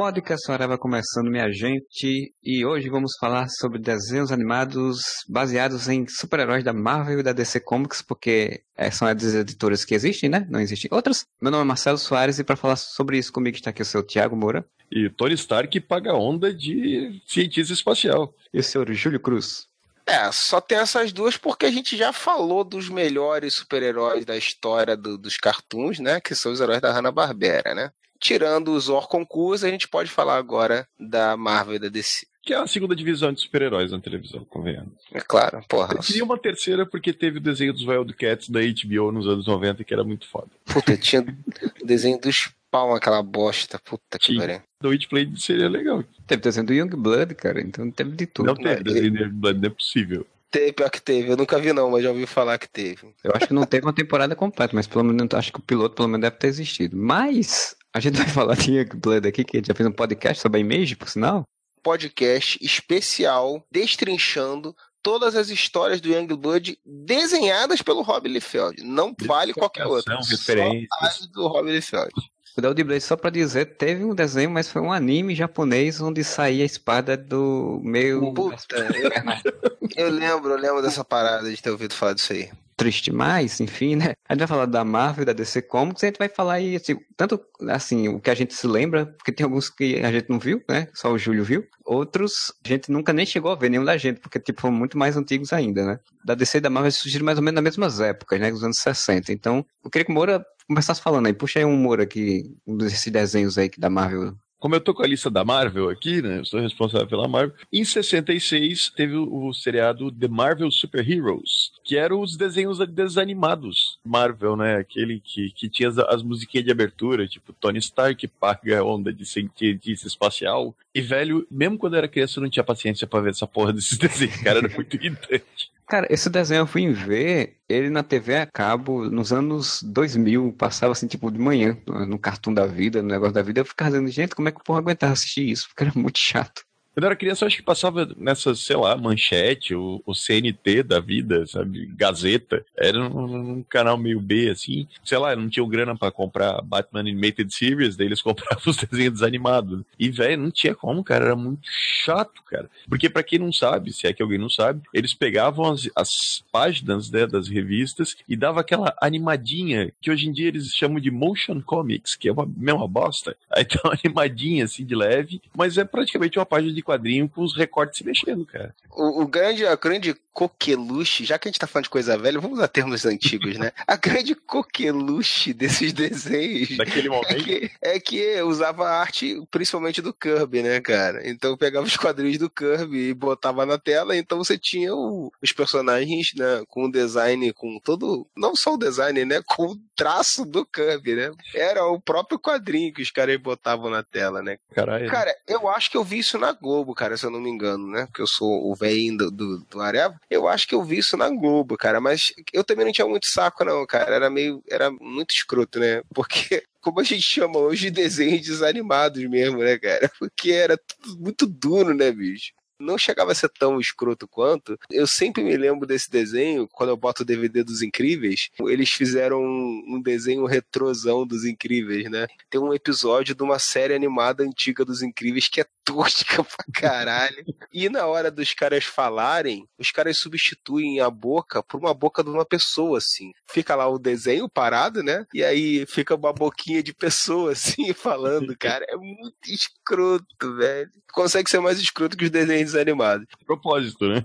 Podcast Areva começando, minha gente, e hoje vamos falar sobre desenhos animados baseados em super-heróis da Marvel e da DC Comics, porque é, são as editoras que existem, né? Não existem outras. Meu nome é Marcelo Soares e para falar sobre isso comigo está aqui o seu Tiago Moura. E Tony Stark paga onda de cientista espacial. E o senhor Júlio Cruz. É, só tem essas duas porque a gente já falou dos melhores super-heróis da história do, dos cartoons, né? Que são os heróis da Hanna-Barbera, né? Tirando os Orconcurs, a gente pode falar agora da Marvel e da DC. Que é a segunda divisão de super-heróis na televisão, convenhamos. É claro, porra. Eu queria uma terceira porque teve o desenho dos Wildcats da HBO nos anos 90 que era muito foda. Puta, tinha o desenho dos pau aquela bosta. Puta que pariu. Do Witchblade seria legal. Teve desenho do Youngblood, cara, então teve de tudo. Não teve desenho do Youngblood, não é possível. Teve, pior que teve. Eu nunca vi não, mas já ouvi falar que teve. Eu acho que não teve uma temporada completa, mas pelo menos acho que o piloto pelo menos deve ter existido. Mas a gente vai falar de Youngblood aqui, que a gente já fez um podcast sobre a Image, por sinal. Podcast especial destrinchando todas as histórias do Youngblood desenhadas pelo Rob Liefeld. Não vale qualquer outra. referências. Do Rob Liefeld. O Del Blade, só pra dizer, teve um desenho, mas foi um anime japonês onde saía a espada do meio. Puta, eu, eu lembro, eu lembro dessa parada de ter ouvido falar disso aí triste mais, enfim, né? A gente vai falar da Marvel, da DC Comics, a gente vai falar aí, assim, tanto, assim, o que a gente se lembra, porque tem alguns que a gente não viu, né? Só o Júlio viu. Outros, a gente nunca nem chegou a ver nenhum da gente, porque, tipo, foram muito mais antigos ainda, né? Da DC e da Marvel surgiram mais ou menos nas mesmas épocas, né? Dos anos 60. Então, eu queria que o Moura começasse falando aí. Puxa aí um Moura aqui, um desses desenhos aí que da Marvel como eu tô com a lista da Marvel aqui, né? Eu sou responsável pela Marvel. Em 66 teve o, seriado The Marvel Super Heroes, que eram os desenhos desanimados Marvel, né? Aquele que, que tinha as, as musiquinhas de abertura, tipo Tony Stark paga onda de cientista espacial. E, velho, mesmo quando eu era criança, eu não tinha paciência para ver essa porra desses desenhos, cara, era muito irritante. Cara, esse desenho eu fui ver ele na TV a cabo nos anos 2000, passava assim, tipo, de manhã, no Cartoon da Vida, no negócio da vida, eu ficava dizendo, gente, como é que o porra aguentava assistir isso? Porque era muito chato. Quando eu era criança, eu acho que passava nessa, sei lá, manchete, o, o CNT da vida, sabe? Gazeta. Era um, um, canal meio B, assim. Sei lá, não tinha grana para comprar Batman Animated Series, daí eles compravam os desenhos desanimados. E, velho, não tinha como, cara. Era muito chato, cara. Porque, para quem não sabe, se é que alguém não sabe, eles pegavam as, as páginas né, das revistas e dava aquela animadinha que hoje em dia eles chamam de motion comics, que é uma mesma bosta. Aí tá uma animadinha, assim, de leve, mas é praticamente uma página de de quadrinho com os recortes se mexendo, cara. O, o grande, a grande coqueluche, já que a gente tá falando de coisa velha, vamos usar termos antigos, né? A grande coqueluche desses desenhos. Daquele É momento. que, é que usava a arte principalmente do Kirby, né, cara? Então pegava os quadrinhos do Kirby e botava na tela, então você tinha o- os personagens, né, com o design, com todo. Não só o design, né? Com o traço do Kirby, né? Era o próprio quadrinho que os caras botavam na tela, né? Caralho. Cara, eu acho que eu vi isso na Globo, cara, se eu não me engano, né? Porque eu sou o velhinho do, do, do Areva. Eu acho que eu vi isso na Globo, cara. Mas eu também não tinha muito saco, não, cara. Era meio. Era muito escroto, né? Porque. Como a gente chama hoje de desenhos desanimados mesmo, né, cara? Porque era tudo muito duro, né, bicho? Não chegava a ser tão escroto quanto. Eu sempre me lembro desse desenho, quando eu boto o DVD dos Incríveis, eles fizeram um, desenho retrosão dos Incríveis, né? Tem um episódio de uma série animada antiga dos Incríveis que é tosca pra caralho. E na hora dos caras falarem, os caras substituem a boca por uma boca de uma pessoa, assim. Fica lá o desenho parado, né? E aí fica uma boquinha de pessoa, assim, falando, cara. É muito escroto, velho. Consegue ser mais escroto que os desenhos animados. Propósito, né?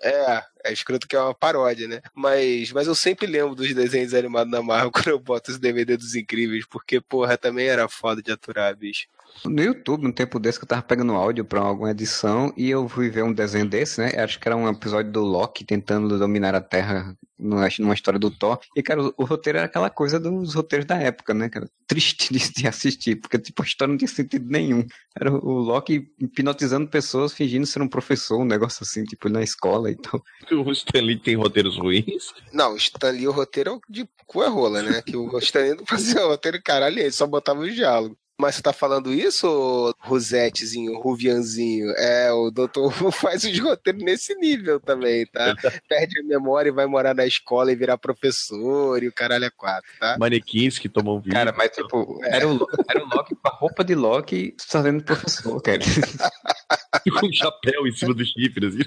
É, é escrito que é uma paródia, né? Mas, mas eu sempre lembro dos desenhos animados da Marvel quando eu boto os DVD dos Incríveis, porque, porra, também era foda de aturar, bicho. No YouTube, um tempo desse que eu tava pegando áudio pra alguma edição e eu fui ver um desenho desse, né? Acho que era um episódio do Loki tentando dominar a Terra numa, numa história do Thor. E, cara, o, o roteiro era aquela coisa dos roteiros da época, né, cara? Triste de, de assistir, porque, tipo, a história não tinha sentido nenhum. Era o, o Loki hipnotizando pessoas, fingindo ser um professor, um negócio assim, tipo, na escola e tal. O Stanley tem roteiros ruins. Não, o Stanley, o roteiro é de cu é rola, né? Que o Stanley não fazia roteiro, caralho, ele só botava o diálogo. Mas você tá falando isso, Rosettezinho, Ruvianzinho? É, o Dr. Who faz os roteiros nesse nível também, tá? Perde a memória e vai morar na escola e virar professor e o caralho é quatro, tá? Manequins que tomam vinho. Cara, mas, tipo, era o, era o Loki com a roupa de Loki fazendo professor, cara. com um chapéu em cima do chifre, assim.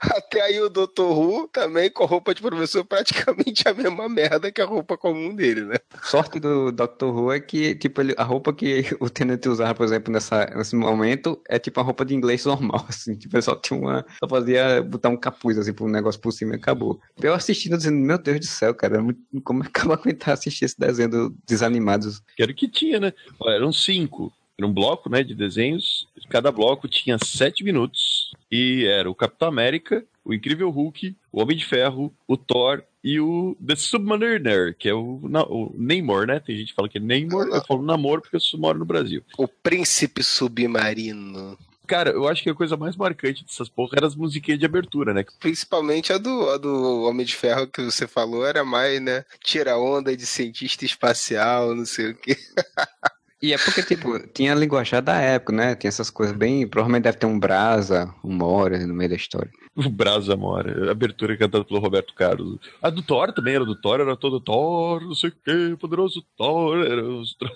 Até aí o Dr. Who também com roupa de professor praticamente a mesma merda que a roupa comum dele, né? Sorte do Dr. Who é que, tipo, ele, a roupa que o Tenant usava, por exemplo, nessa, nesse momento, é tipo a roupa de inglês normal, assim. Tipo, ele só tinha uma. Só fazia botar um capuz, assim, um negócio por cima e acabou. Eu assistindo dizendo, meu Deus do céu, cara, como é que eu vou aguentar assistir esse desenho do Desanimados? Que era o que tinha, né? Eram cinco. Era um bloco, né, de desenhos. Cada bloco tinha sete minutos. E era o Capitão América, o Incrível Hulk, o Homem de Ferro, o Thor e o The Submariner, que é o, o Namor, né? Tem gente que fala que é Namor, eu falo Namor porque eu moro no Brasil. O Príncipe Submarino. Cara, eu acho que a coisa mais marcante dessas porra era as musiquinhas de abertura, né? Principalmente a do, a do Homem de Ferro que você falou, era mais, né? Tira onda de cientista espacial, não sei o quê. E é porque, tipo, tinha a linguajar da época, né? Tinha essas coisas bem. Provavelmente deve ter um Brasa, um Mora no meio da história. O Brasa Mora, abertura cantada pelo Roberto Carlos. A do Thor também era do Thor, era todo Thor, não sei o que, poderoso Thor. Era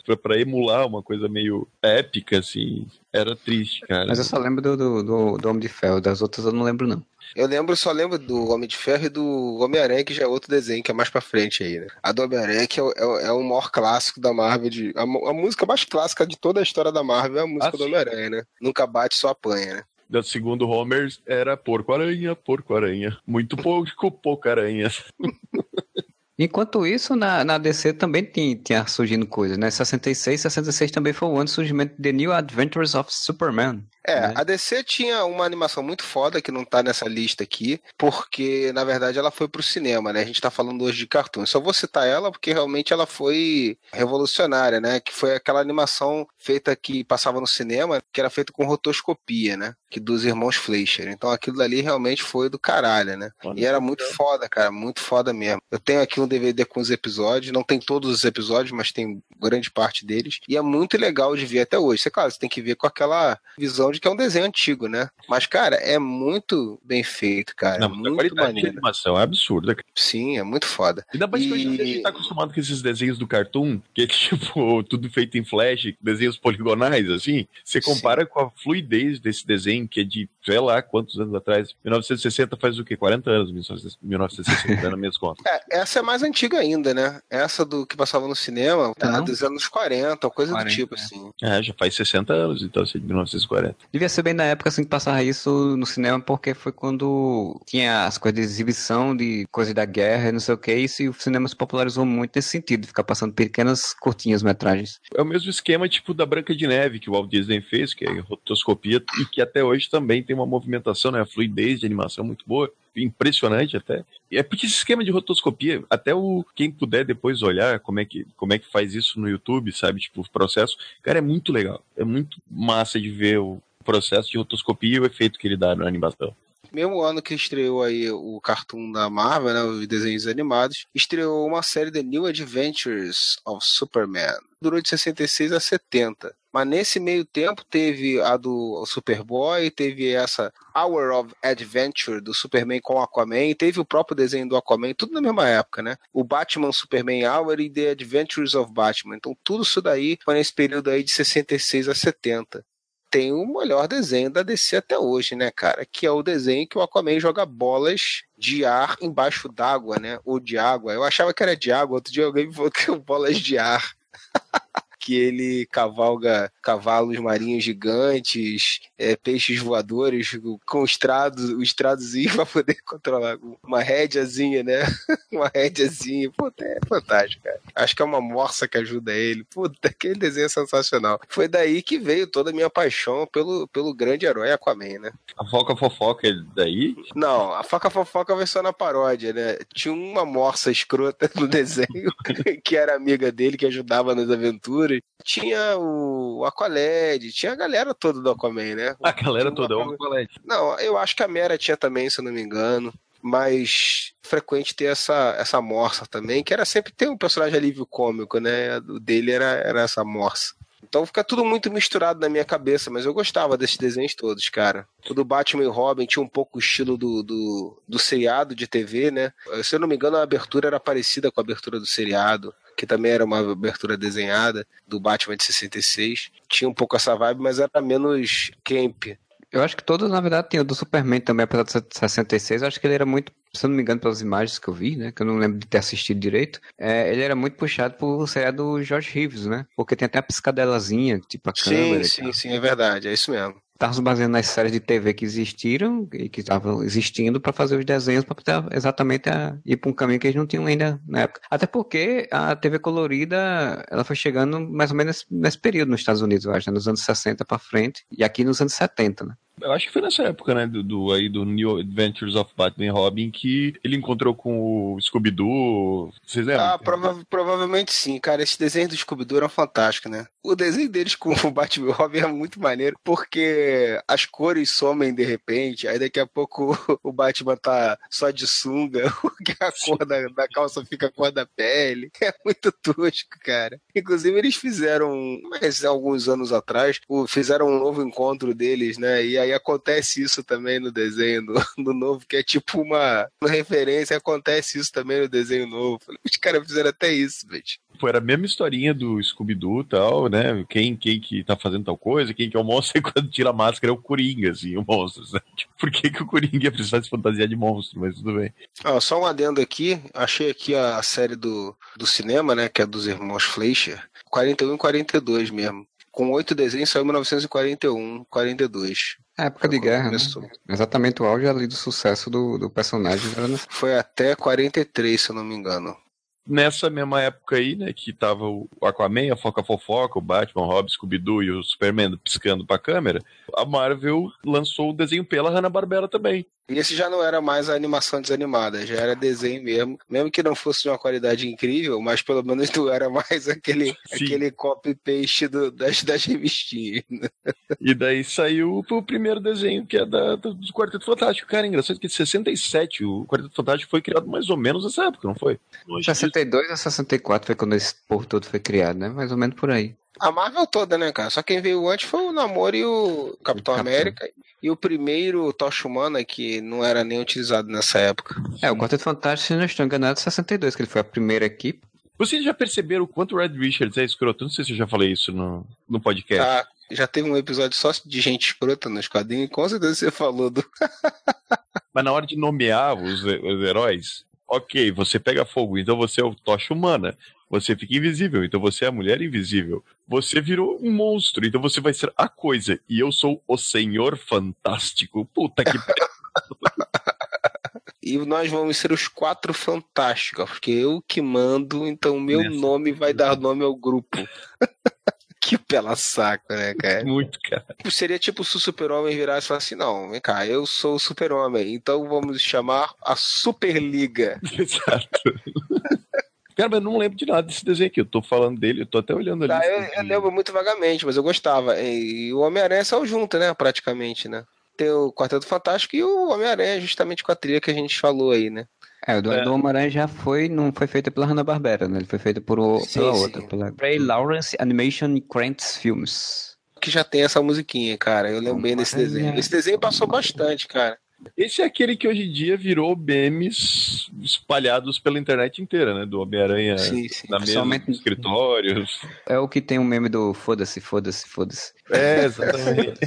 pra, pra emular uma coisa meio épica, assim. Era triste, cara. Mas eu só lembro do, do, do, do Homem de Ferro, das outras eu não lembro, não. Eu lembro, só lembro do Homem de Ferro e do Homem-Aranha, que já é outro desenho, que é mais pra frente aí, né? A do Homem-Aranha, que é, é, é, o maior clássico da Marvel. De, a, a, música mais clássica de toda a história da Marvel é a música ah, do Homem-Aranha, né? Nunca bate, só apanha, né? Da segundo Homer era porco-aranha, porco-aranha. Muito pouco, pouco-aranha. Enquanto isso, na, na DC também tinha, tinha surgindo coisas, né? 66, 66 também foi o ano do surgimento de The New Adventures of Superman. É, né? a DC tinha uma animação muito foda que não tá nessa lista aqui, porque na verdade ela foi pro cinema, né? A gente tá falando hoje de cartoon. Só vou citar ela porque realmente ela foi revolucionária, né? Que foi aquela animação feita que passava no cinema, que era feita com rotoscopia, né? Que dos irmãos Fleischer. Então aquilo dali realmente foi do caralho, né? e era muito foda, cara, muito foda mesmo. Eu tenho aqui um DVD com os episódios, não tem todos os episódios, mas tem grande parte deles. E é muito legal de ver até hoje. Você, claro, você tem que ver com aquela visão de que é um desenho antigo, né? Mas, cara, é muito bem feito, cara. Não, muito maneiro. De animação é absurda. Sim, é muito foda. Ainda mais e... que a gente tá acostumado com esses desenhos do Cartoon, que é tipo, tudo feito em flash, desenhos poligonais, assim. Você compara Sim. com a fluidez desse desenho, que é de, sei lá, quantos anos atrás. 1960 faz o quê? 40 anos, 1960, na minhas contas. É, essa é mais antiga ainda, né? Essa do que passava no cinema, tá dos anos 40, coisa 40, do tipo, é. assim. É, já faz 60 anos, então, assim, de 1940. Devia ser bem na época assim que passava isso no cinema, porque foi quando tinha as coisas de exibição de coisas da guerra e não sei o que, e o cinema se popularizou muito nesse sentido, de ficar passando pequenas curtinhas metragens. É o mesmo esquema tipo da Branca de Neve que o Walt Disney fez, que é rotoscopia, e que até hoje também tem uma movimentação, né? A fluidez de animação muito boa impressionante até. É porque esse esquema de rotoscopia, até o quem puder depois olhar como é que como é que faz isso no YouTube, sabe, tipo o processo, cara, é muito legal. É muito massa de ver o processo de rotoscopia e o efeito que ele dá na animação mesmo ano que estreou aí o cartoon da Marvel, né, os desenhos animados, estreou uma série The New Adventures of Superman. Durou de 66 a 70. Mas nesse meio tempo teve a do Superboy, teve essa Hour of Adventure do Superman com Aquaman, teve o próprio desenho do Aquaman, tudo na mesma época, né? O Batman Superman Hour e The Adventures of Batman. Então tudo isso daí foi nesse período aí de 66 a 70 tem o melhor desenho da DC até hoje, né, cara? Que é o desenho que o Aquaman joga bolas de ar embaixo d'água, né? Ou de água. Eu achava que era de água, outro dia alguém me falou que é bolas de ar. que ele cavalga cavalos marinhos gigantes, é, peixes voadores com estrados, o estradozinho pra poder controlar uma rédeazinha, né? uma rédeazinha. Puta, é fantástico, cara. Acho que é uma morsa que ajuda ele. Puta, aquele desenho é sensacional. Foi daí que veio toda a minha paixão pelo, pelo grande herói Aquaman, né? A Foca Fofoca é daí? Não, a Foca Fofoca vai só na paródia, né? Tinha uma morsa escrota no desenho que era amiga dele, que ajudava nas aventuras. Tinha o Aqualed, tinha a galera toda do Aquaman, né? A galera toda, o Aqualed. Não, eu acho que a Mera tinha também, se eu não me engano mais frequente ter essa, essa morsa também, que era sempre ter um personagem alívio cômico, né? O dele era, era essa morsa. Então fica tudo muito misturado na minha cabeça, mas eu gostava desses desenhos todos, cara. O do Batman e Robin tinha um pouco o estilo do, do, do seriado de TV, né? Se eu não me engano, a abertura era parecida com a abertura do seriado, que também era uma abertura desenhada do Batman de 66. Tinha um pouco essa vibe, mas era menos camp. Eu acho que todos, na verdade, tem o do Superman também, apesar de 66. Eu acho que ele era muito, se eu não me engano, pelas imagens que eu vi, né? Que eu não lembro de ter assistido direito. É, ele era muito puxado por seriado do George Reeves, né? Porque tem até a piscadelazinha, tipo a câmera. Sim, sim, sim, é verdade. É isso mesmo estavam se baseando nas séries de TV que existiram e que estavam existindo para fazer os desenhos para exatamente a, ir para um caminho que eles não tinham ainda na época. Até porque a TV colorida ela foi chegando mais ou menos nesse período nos Estados Unidos, eu acho, né? nos anos 60 para frente e aqui nos anos 70, né? Eu acho que foi nessa época, né, do, do, aí, do New Adventures of Batman e Robin, que ele encontrou com o Scooby-Doo. Vocês lembram? Ah, prova provavelmente sim, cara. Esse desenho do Scooby-Doo era fantástico, né? O desenho deles com o Batman e Robin é muito maneiro, porque as cores somem de repente, aí daqui a pouco o Batman tá só de sunga, porque a cor da, da calça fica a cor da pele. É muito tosco, cara. Inclusive, eles fizeram, mas alguns anos atrás, fizeram um novo encontro deles, né? E aí acontece isso também no desenho do, do novo, que é tipo uma, uma referência, acontece isso também no desenho novo. Os caras fizeram até isso, gente. Pô, era a mesma historinha do Scooby-Doo e tal, né? Quem, quem que tá fazendo tal coisa, quem que é o monstro, e quando tira a máscara é o Coringa, assim, o monstro, né? Tipo, por que, que o Coringa precisa se fantasiar de monstro? Mas tudo bem. Ah, só um adendo aqui, achei aqui a série do, do cinema, né? Que é dos irmãos Fleischer, 41 e 42 mesmo com oito desenhos, saiu em 1941, 42. É época de guerra, né? Exatamente o auge ali do sucesso do, do personagem. Né? Foi até 43, se eu não me engano. Nessa mesma época aí, né, que tava o Aquaman, a Foca Fofoca, o Batman, o Robin, Scooby-Doo e o Superman piscando pra câmera, a Marvel lançou o desenho pela Hanna-Barbera também. E esse já não era mais a animação desanimada, já era desenho mesmo. Mesmo que não fosse de uma qualidade incrível, mas pelo menos não era mais aquele, aquele copy-paste das, das revistinhas. E daí saiu o primeiro desenho, que é da, do Quarteto Fantástico. Cara, engraçado que em 67 o Quarteto Fantástico foi criado mais ou menos nessa época, não foi? 62 a 64 foi quando esse povo todo foi criado, né? Mais ou menos por aí. A Marvel toda, né, cara? Só quem veio antes foi o Namor e o Capitão, América. E o primeiro Tocha Humana, que não era nem utilizado nessa época. É, o Quarteto Fantástico, se não estou enganado, 62, que ele foi a primeira equipe. Vocês já perceberam o quanto o Red Richards é escroto? Não sei se eu já falei isso no, no podcast. Ah, já teve um episódio só de gente escrota nos quadrinhos, com certeza você falou do. Mas na hora de nomear os, os heróis, ok, você pega fogo, então você é o Tocha Humana. Você fica invisível, então você é a mulher invisível. Você virou um monstro, então você vai ser a coisa. E eu sou o Senhor Fantástico. Puta que E nós vamos ser os quatro fantásticos, porque eu que mando, então meu Nessa. nome vai dar nome ao grupo. que pela saco, né, cara? Muito, cara. Seria tipo se o super-homem virasse e falasse assim, não, vem cá, eu sou o super-homem, então vamos chamar a Superliga. Exato. Cara, mas eu não lembro de nada desse desenho aqui. Eu tô falando dele, eu tô até olhando ali. Tá, eu, eu, lembro muito vagamente, mas eu gostava. E o Homem-Aranha saiu junto, né? Praticamente, né? Tem o Quarteto Fantástico e o Homem-Aranha, justamente com a trilha que a gente falou aí, né? É, o do, é. do Homem-Aranha já foi, não foi feito pela Hanna-Barbera, né? Ele foi feito por o, sim, pela sim. outra, pela Ray Lawrence Animation Krantz Films. Que já tem essa musiquinha, cara. Eu lembro bem desse desenho. Esse desenho passou bastante, cara. Esse é aquele que hoje em dia virou memes espalhados pela internet inteira, né? Do Homem-Aranha na mesa, nos escritórios. É o que tem o um meme do foda-se, foda-se, foda-se. É, exatamente.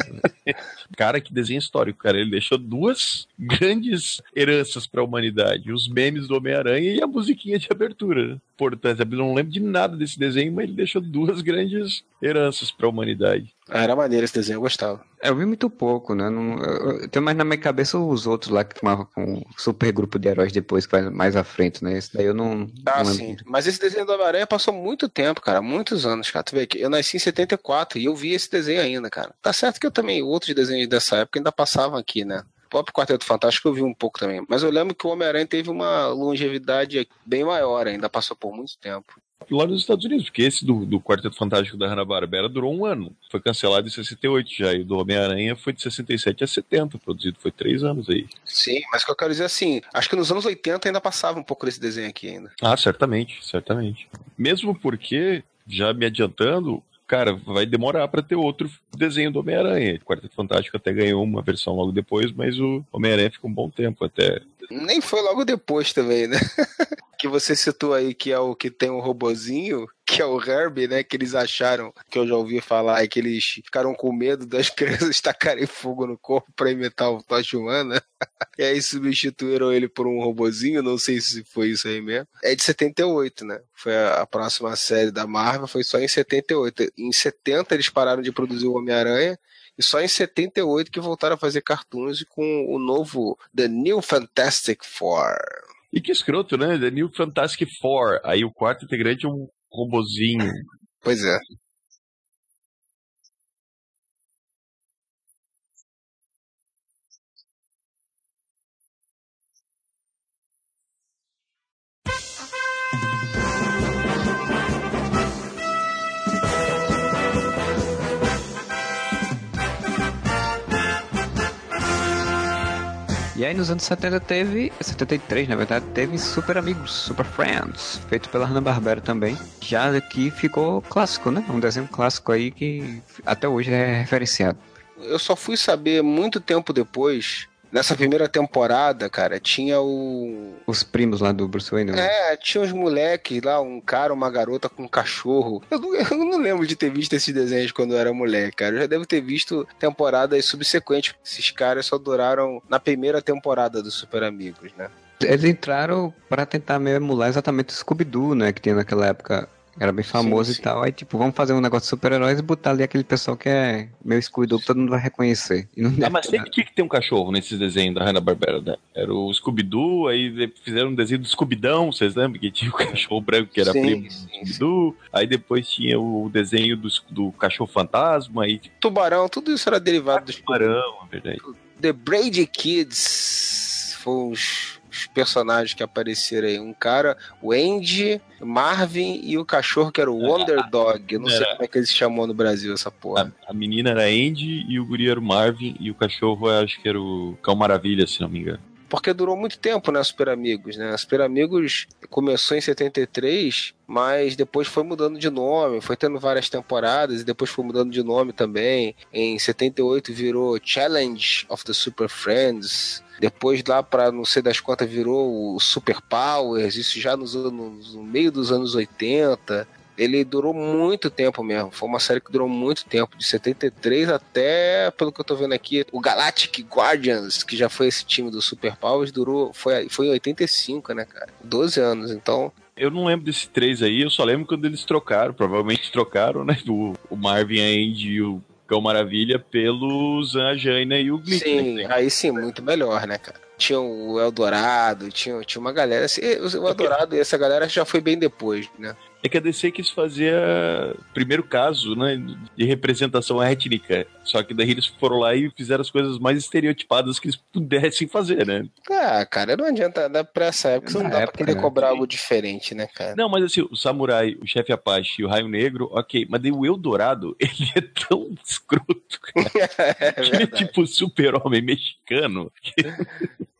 cara, que desenho histórico, cara. Ele deixou duas grandes heranças para a humanidade: os memes do Homem-Aranha e a musiquinha de abertura. Importância. Eu não lembro de nada desse desenho, mas ele deixou duas grandes heranças para a humanidade. Ah, era maneiro esse desenho, eu gostava. Eu vi muito pouco, né? Não, eu, eu tenho mais na minha cabeça os outros lá que tomavam com o super grupo de heróis depois, que vai mais à frente, né? Esse daí eu não. Ah, não sim. Mas esse desenho do Homem-Aranha passou muito tempo, cara. Muitos anos, cara. Tu vê que eu nasci em 74 e eu vi esse desenho ainda, cara. Tá certo que eu também, outros desenhos dessa época ainda passavam aqui, né? O próprio Quarteto Fantástico eu vi um pouco também. Mas eu lembro que o Homem-Aranha teve uma longevidade bem maior, ainda passou por muito tempo. Lá nos Estados Unidos, porque esse do, do Quarteto Fantástico da Hanna-Barbera durou um ano. Foi cancelado em 68 já, e o do Homem-Aranha foi de 67 a 70, produzido. Foi três anos aí. Sim, mas o que eu quero dizer é assim, acho que nos anos 80 ainda passava um pouco desse desenho aqui ainda. Ah, certamente, certamente. Mesmo porque, já me adiantando, cara, vai demorar para ter outro desenho do Homem-Aranha. Quarteto Fantástico até ganhou uma versão logo depois, mas o Homem-Aranha fica um bom tempo até. Nem foi logo depois também, né? que você citou aí que é o que tem um robozinho, que é o Herbie, né? Que eles acharam, que eu já ouvi falar, é que eles ficaram com medo das crianças tacarem fogo no corpo para imitar o Tocha Humana. e aí substituíram ele por um robozinho, não sei se foi isso aí mesmo. É de 78, né? Foi a próxima série da Marvel, foi só em 78. Em 70 eles pararam de produzir o Homem-Aranha e só em 78 que voltaram a fazer cartoons com o novo The New Fantastic Four. E que escroto, né? The New Fantastic Four. Aí o quarto integrante é um robozinho. Pois é. E aí nos anos 70 teve, 73 na verdade, teve Super Amigos, Super Friends, feito pela Hanna-Barbera também. Já aqui ficou clássico, né? Um desenho clássico aí que até hoje é referenciado. Eu só fui saber muito tempo depois Nessa primeira temporada, cara, tinha o. Os primos lá do Bruce Wayne. Né? É, tinha uns moleques lá, um cara, uma garota com um cachorro. Eu não, eu não lembro de ter visto esses desenhos quando eu era moleque, cara. Eu já devo ter visto temporadas subsequentes. Esses caras só duraram na primeira temporada dos Super Amigos, né? Eles entraram para tentar meio emular exatamente o Scooby-Doo, né? Que tinha naquela época era bem famoso sim, sim. e tal. Aí, tipo, vamos fazer um negócio de super-heróis e botar ali aquele pessoal que é meio scooby que todo mundo vai reconhecer. ah, mas sempre tinha que ter um cachorro nesses desenhos da Hanna-Barbera, né? Era o Scooby-Doo, aí fizeram um desenho do Scooby-Dão, vocês lembram? Que tinha o cachorro branco que era sim, primo do Scooby-Doo. Aí depois tinha o desenho do, do cachorro fantasma. Aí... Tubarão, tudo isso era derivado ah, do Tubarão, é verdade. The Brady Kids foi os os personagens que apareceram aí. Um cara, o Andy, Marvin e o cachorro que era o Wonder Dog. Eu não sei como é que ele se chamou no Brasil, essa porra. A, a, menina era Andy e o guri era o Marvin e o cachorro acho que era o Cão Maravilha, se não me engano porque durou muito tempo, né, Super Amigos, né? Super Amigos começou em 73, mas depois foi mudando de nome, foi tendo várias temporadas e depois foi mudando de nome também. Em 78 virou Challenge of the Super Friends. Depois lá para não sei das quantas virou o Super Powers, isso já nos anos, no meio dos anos 80 ele durou muito tempo mesmo. Foi uma série que durou muito tempo, de 73 até, pelo que eu tô vendo aqui, o Galactic Guardians, que já foi esse time do Super Powers, durou, foi, foi em 85, né, cara? 12 anos, então. Eu não lembro desse três aí, eu só lembro quando eles trocaram, provavelmente trocaram, né? O, o Marvin, a Andy e o Cão Maravilha pelos a Jaina e o Glick. Sim, né? aí sim, muito melhor, né, cara? Tinha o Eldorado, tinha, tinha uma galera. Assim, o Eldorado e essa galera já foi bem depois, né? É que a DC quis fazer primeiro caso, né, de representação étnica. Só que daí eles foram lá e fizeram as coisas mais estereotipadas que eles pudessem fazer, né? Ah, cara, não adianta dar pra essa época, não dá época, pra querer né? cobrar algo diferente, né, cara? Não, mas assim, o Samurai, o Chefe Apache e o Raio Negro, ok, mas daí o Eldorado, ele é tão escroto, cara. é ele é tipo super-homem mexicano.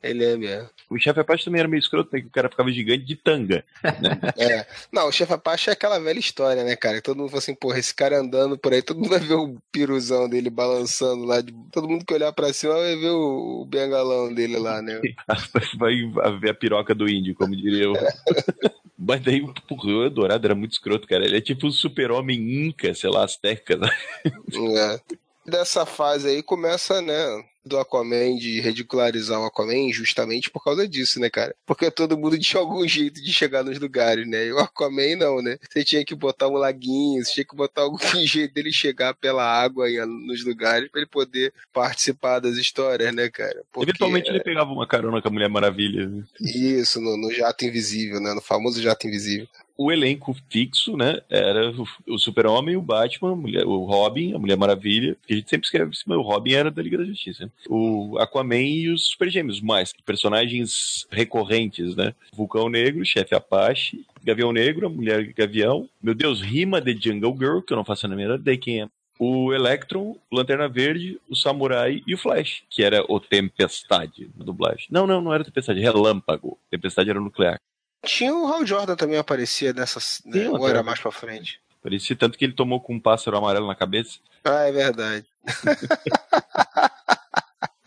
Ele é mesmo. O chefe Apache também era meio escroto, né? Que o cara ficava gigante de tanga. Né? é. Não, o chefe Apache é aquela velha história, né, cara? Todo mundo fala assim, porra, esse cara andando por aí, todo mundo vai ver o piruzão dele balançando lá. De... Todo mundo que olhar pra cima vai ver o, o bengalão dele lá, né? vai ver a piroca do índio, como diria o. Mas daí o Dourado era muito escroto, cara. Ele é tipo um super-homem inca, sei lá, azteca. Né? É. Dessa fase aí começa, né? Do Aquaman de ridicularizar o Aquaman justamente por causa disso, né, cara? Porque todo mundo tinha algum jeito de chegar nos lugares, né? E o Aquaman não, né? Você tinha que botar um laguinho, você tinha que botar algum jeito dele chegar pela água nos lugares para ele poder participar das histórias, né, cara? Porque, Eventualmente ele pegava uma carona com a Mulher Maravilha. Né? Isso, no, no jato invisível, né? No famoso jato invisível o elenco fixo, né? Era o Super-Homem, o Batman, o Robin, a Mulher Maravilha. A gente sempre escreve assim, mas o Robin era da Liga da Justiça. O Aquaman e os Super Gêmeos, mais personagens recorrentes, né? Vulcão Negro, Chefe Apache, Gavião Negro, a Mulher Gavião. Meu Deus, rima de Jungle Girl, que eu não faço a menor ideia quem é o Electron, o Lanterna Verde, o Samurai e o Flash, que era o Tempestade na dublagem. Não, não, não era Tempestade, Relâmpago. Tempestade era nuclear. Tinha o Hal Jordan também aparecia nessas. Né? Ou era mais pra frente? Parecia tanto que ele tomou com um pássaro amarelo na cabeça. Ah, é verdade.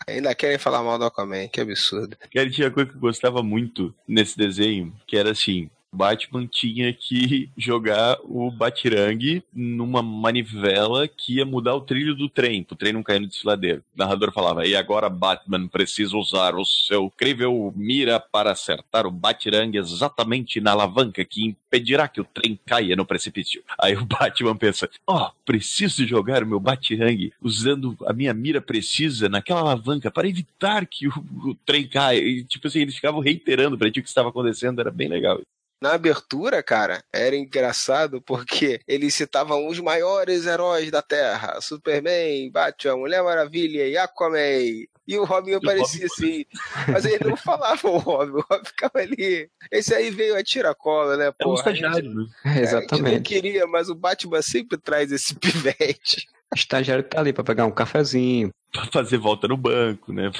Ainda querem falar mal do Aquaman, que absurdo. Cara, tinha coisa que eu gostava muito nesse desenho, que era assim, Batman tinha que jogar o Batirangue numa manivela que ia mudar o trilho do trem, pro trem não cair no desfiladeiro. O narrador falava, e agora Batman precisa usar o seu incrível mira para acertar o Batirangue exatamente na alavanca que impedirá que o trem caia no precipício. Aí o Batman pensa, ó, oh, preciso jogar o meu Batirangue usando a minha mira precisa naquela alavanca para evitar que o, o trem caia. E, tipo assim, eles ficavam reiterando pra ti o que estava acontecendo, era bem legal. Na abertura, cara, era engraçado porque eles citavam os maiores heróis da Terra: Superman, Batman, Mulher Maravilha e Aquaman. E o Robin aparecia assim. Mas eles não falavam o Robin, o Robin ficava ali. Esse aí veio a tiracola, né? Porra, é um estagiário, né? É, exatamente. não queria, mas o Batman sempre traz esse pivete. O estagiário tá ali pra pegar um cafezinho. Pra fazer volta no banco, né?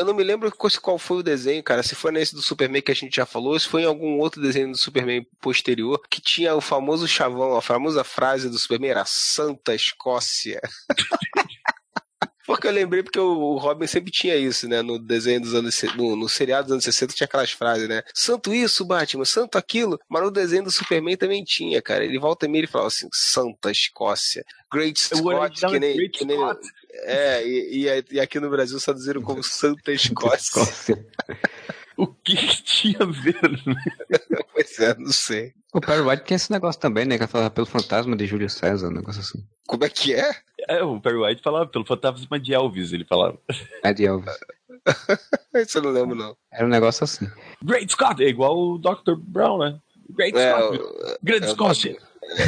Eu não me lembro qual foi o desenho, cara. Se foi nesse do Superman que a gente já falou, se foi em algum outro desenho do Superman posterior, que tinha o famoso chavão, a famosa frase do Superman era Santa Escócia. Porque eu lembrei porque o Robin sempre tinha isso, né? No desenho dos anos. No, no seriado dos anos 60 tinha aquelas frases, né? Santo isso, Batman, santo aquilo. Mas no desenho do Superman também tinha, cara. Ele volta e meia e falava assim: Santa Escócia. Great Scott, que nem. Great que nem é, e, e, aqui no Brasil traduziram como Santa Escócia. O que, que, tinha a ver, né? pois é, não sei. O Perry White tinha esse negócio também, né? Que falava pelo fantasma de Júlio César, um negócio assim. Como é que é? É, o Perry White falava pelo fantasma de Elvis, ele falava. É de Elvis. Isso eu não lembro, não. Era um negócio assim. Great Scott, é igual o Dr. Brown, né? Great é, Scott. O... Grande é, Escócia.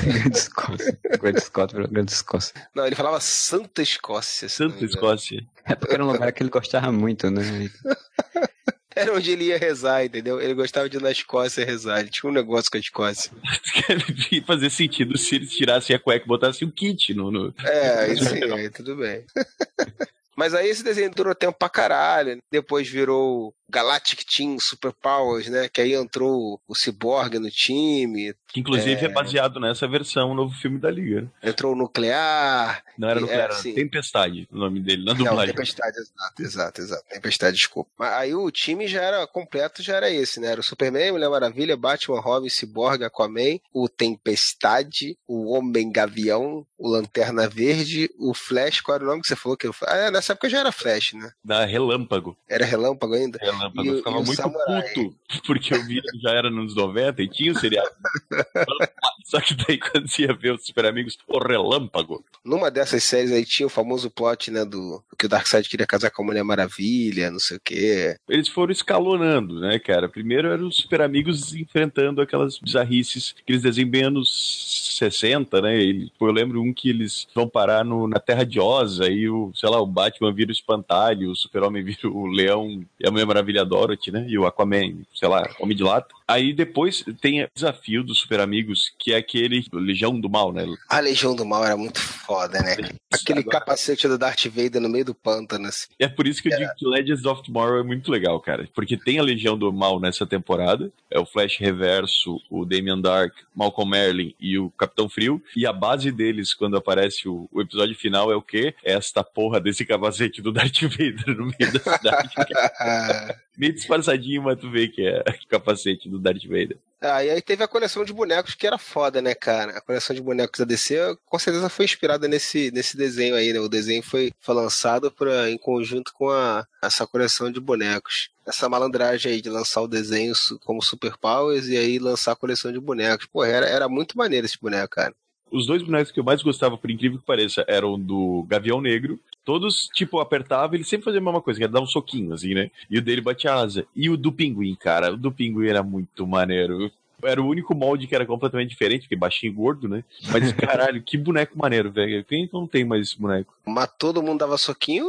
Grande Escócia. Grande Scott, Grande Escócia. Não, ele falava Santa Escócia. Santa Escócia. É porque era um lugar que ele gostava muito, né? Era onde ele ia rezar, entendeu? Ele gostava de ir na Escócia rezar. Ele tinha um negócio com a Escócia. Ia fazer sentido se eles tirassem a cueca e botassem o um kit no, no. É, isso aí, tudo bem. Mas aí esse desenho durou tempo pra caralho. Depois virou Galactic Team Super Powers, né? Que aí entrou o Cyborg no time. Que inclusive é, é baseado nessa versão, o novo filme da Liga. Entrou o Nuclear. Não era Nuclear, é, assim, Tempestade, o nome dele, na dublagem. Não, Tempestade, exato, exato, exato. Tempestade, desculpa. Mas aí o time já era completo, já era esse, né? Era o Superman, Mulher Maravilha, Batman, Robin, Cyborg, Aquaman, o Tempestade, o Homem Gavião, o Lanterna Verde, o Flash, qual era o nome que você falou que eu Ah, nessa época já era Flash, né? Da Relâmpago. Era Relâmpago ainda? Relâmpago relâmpago. E, eu ficava muito samurai. puto, porque eu vi já era nos 90 e tinha o seriado. Só que daí quando você ia ver os Super Amigos, o relâmpago. Numa dessas séries aí tinha o famoso plot, né, do que o Darkseid queria casar com a Mulher Maravilha, não sei o quê. Eles foram escalonando, né, cara? Primeiro eram os Super Amigos enfrentando aquelas bizarrices que eles desenham bem anos 60, né? eu lembro um que eles vão parar no, na Terra de Oz, aí o, sei lá, o Batman vira o espantalho, o Super-Homem vira o leão e a Mulher Maravilha Dorothy, né? E o Aquaman, sei lá, Homem de Lata. Aí depois tem o desafio dos Super Amigos, que é aquele Legião do Mal, né? A Legião do Mal era muito foda, né? Aquele Agora... capacete do Darth Vader no meio do pântano, assim. É por isso que eu digo que Legends of Tomorrow é muito legal, cara. Porque tem a Legião do Mal nessa temporada, é o Flash Reverso, o Damian Dark, Malcolm Merlin e o Capitão Frio. E a base deles, quando aparece o, o episódio final, é o quê? É esta porra desse capacete do Darth Vader no meio da cidade. meio disfarçadinho, mas tu vê que é capacete do Darth Vader. Ah, e aí teve a coleção de bonecos que era foda, né, cara? A coleção de bonecos da DC com certeza foi inspirada nesse, nesse desenho aí, né? O desenho foi, foi lançado pra, em conjunto com a, essa coleção de bonecos. Essa malandragem aí de lançar o desenho como Super Powers e aí lançar a coleção de bonecos. Pô, era, era muito maneiro esse boneco, cara. Os dois bonecos que eu mais gostava, por incrível que pareça, eram do Gavião Negro. Todos, tipo, apertava, ele sempre fazia a mesma coisa, que era dar um soquinho, assim, né? E o dele batia asa. E o do Pinguim, cara, o do Pinguim era muito maneiro era o único molde que era completamente diferente, porque baixinho e gordo, né? Mas, caralho, que boneco maneiro, velho. Quem não tem mais esse boneco? Mas todo mundo dava soquinho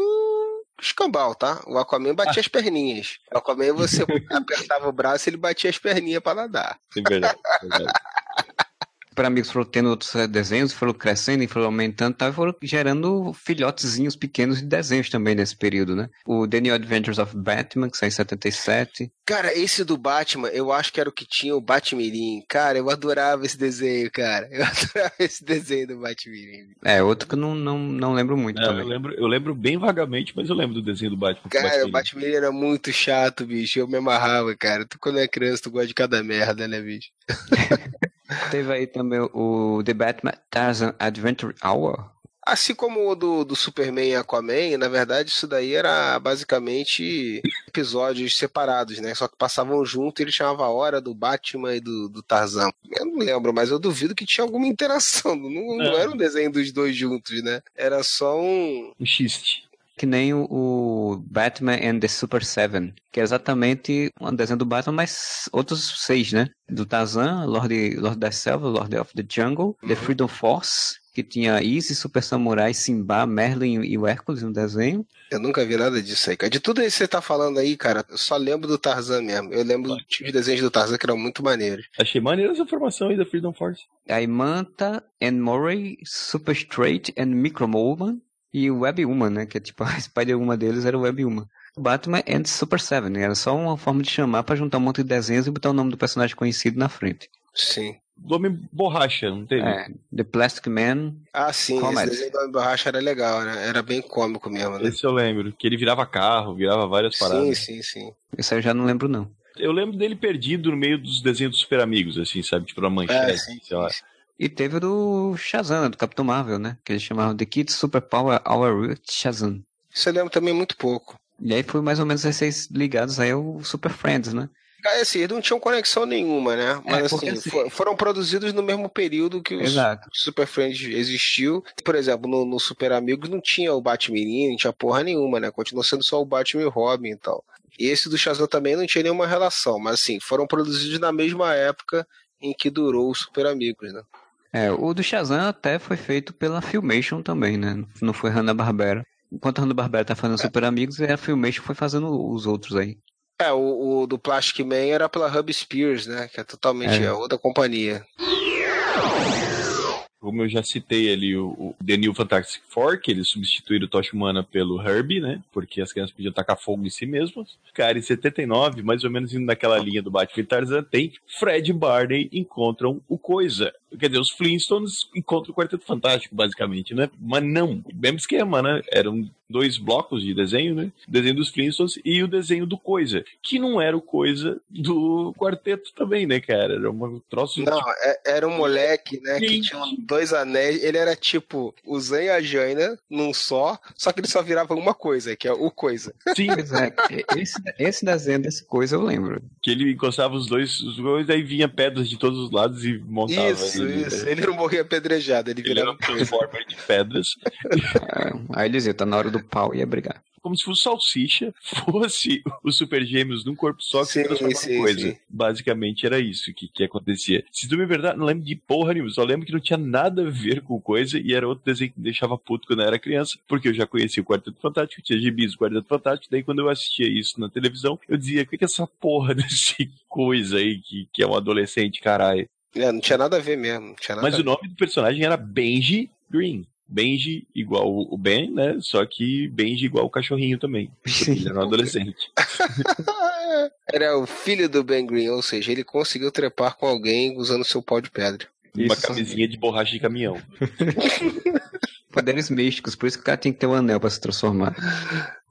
escambau, tá? O Aquaman batia as perninhas. O Aquaman você apertava o braço e ele batia as perninhas para nadar. É verdade, é verdade. Super Amigos foram tendo outros desenhos, foram crescendo e foram aumentando e foram gerando filhotezinhos pequenos de desenhos também nesse período, né? O The New Adventures of Batman, que saiu em 77. Cara, esse do Batman, eu acho que era o que tinha o Batmirim. Cara, eu adorava esse desenho, cara. Eu adorava esse desenho do Batmirim. É, outro que eu não, não, não lembro muito Não, também. eu, lembro, eu lembro bem vagamente, mas eu lembro do desenho do Batman. Cara, o Batman. Batmirim era muito chato, bicho. Eu me amarrava, cara. Tu, quando é criança, tu gosta de cada merda, né, bicho? Teve aí também o The Batman Tarzan Adventure Hour. Assim como o do, do Superman e Aquaman, na verdade, isso daí era basicamente episódios separados, né? Só que passavam junto e ele chamava a hora do Batman e do, do Tarzan. Eu não lembro, mas eu duvido que tinha alguma interação. Não, não É. era um desenho dos dois juntos, né? Era só um. Um xiste. Que nem o, o Batman and the Super Seven, que é exatamente um desenho do Batman, mas outros seis, né? Do Tarzan, Lord, Lord das Selvas, Lord of the Jungle, The Freedom Force, que tinha Easy, Super Samurai, Simba, Merlin e o Hércules no desenho. Eu nunca vi nada disso aí, cara. De tudo isso que você tá falando aí, cara, eu só lembro do Tarzan mesmo. Eu lembro dos desenhos do Tarzan que eram muito maneiros. Achei maneira essa formação aí da Freedom Force. Aí Manta and Murray, Super Straight and Microwoman e o Web Woman, né? Que é tipo a Spider-Woman deles era o Web Woman. Batman and Super Seven, né? era só uma forma de chamar pra juntar um monte de desenhos e botar o nome do personagem conhecido na frente. Sim. Do Homem Borracha, não teve? É, The Plastic Man, Ah, sim, Comedy. esse desenho do Homem Borracha era legal, né? Era bem cômico mesmo, né? Esse eu lembro, que ele virava carro, virava várias Sim, paradas. sim, sim. esse aí eu já não lembro não. Eu lembro dele perdido no meio dos desenhos dos Super Amigos, assim, sabe? Tipo, na manchete, É, sim, sei lá. sim. E teve o do Shazam, do Capitão Marvel, né? Que eles chamavam The Kids Superpower Our Root Shazam. Isso eu lembro também muito pouco. E aí foi mais ou menos esses ligados aí ao Super Friends, né? Cara, assim, eles não tinham conexão nenhuma, né? Mas porque, assim, assim- for- foram produzidos no mesmo período que os Exato. Super Friends existiu. Por exemplo, no, no Super Amigos não tinha o Batmirim, não tinha porra nenhuma, né? Continuou sendo só o Batman e o Robin e tal. E esse do Shazam também não tinha nenhuma relação, mas assim, foram produzidos na mesma época em que durou o Super Amigos, né? É, o do Shazam até foi feito pela Filmation também, né? Não foi Hanna-Barbera. Enquanto a Hanna-Barbera tá fazendo Super Amigos, a Filmation foi fazendo os outros aí. É, o, o do Plastic Man era pela Hub Spears, né? Que é totalmente É. é outra companhia. Como eu já citei ali o, o The New Fantastic Four, que eles substituíram o Tocha Humana pelo Herbie, né? Porque as crianças podiam tacar fogo em si mesmas. Cara, em 79, mais ou menos indo naquela linha do Batman e Tarzan, tem Fred e Barney encontram o Coisa. Quer dizer, os Flintstones encontram o Quarteto Fantástico, basicamente, né? Mas não, mesmo esquema, né? Eram dois blocos de desenho, né? O desenho dos Flintstones e o desenho do Coisa, que não era o Coisa do Quarteto também, né, cara? Era um troço Não, é- era um moleque, né, que Gente. tinha dois anéis. Ele era tipo o Zen e a Jaina num só, só que ele só virava uma coisa, que é o coisa. Sim, Pois é, esse, esse desenho dessa coisa eu lembro. que ele encostava os dois, os dois, aí vinha pedras de todos os lados e montava. isso, ele, isso. Ele não morria apedrejado, ele Ele era virava um de pedras. É, aí ele dizia, tá na hora do pau e ia brigar. Como se o Salsicha fosse os super gêmeos num corpo só que Sim, se transformava sim, coisa. sim. Basicamente era isso que, que acontecia. Se tu me verdade, não lembro de porra nenhuma. Só lembro que não tinha nada a ver com coisa e era outro desenho que me deixava puto quando eu era criança, porque eu já conhecia o Quarteto Fantástico, tinha gibis do Quarteto Fantástico. Daí quando eu assistia isso na televisão, eu dizia: o que que é essa porra desse coisa aí que, que é um adolescente, caralho? É, não tinha nada a ver mesmo. Não tinha nada Mas a o nome do personagem era Benji Green. Benji igual o Ben, né? Só que Benji igual o cachorrinho também. Ele era um adolescente. Era o filho do Ben Green, ou seja, ele conseguiu trepar com alguém usando seu pau de pedra. Uma Isso. camisinha de borracha de caminhão. Poderes místicos, por isso que o cara tinha que ter um anel pra se transformar.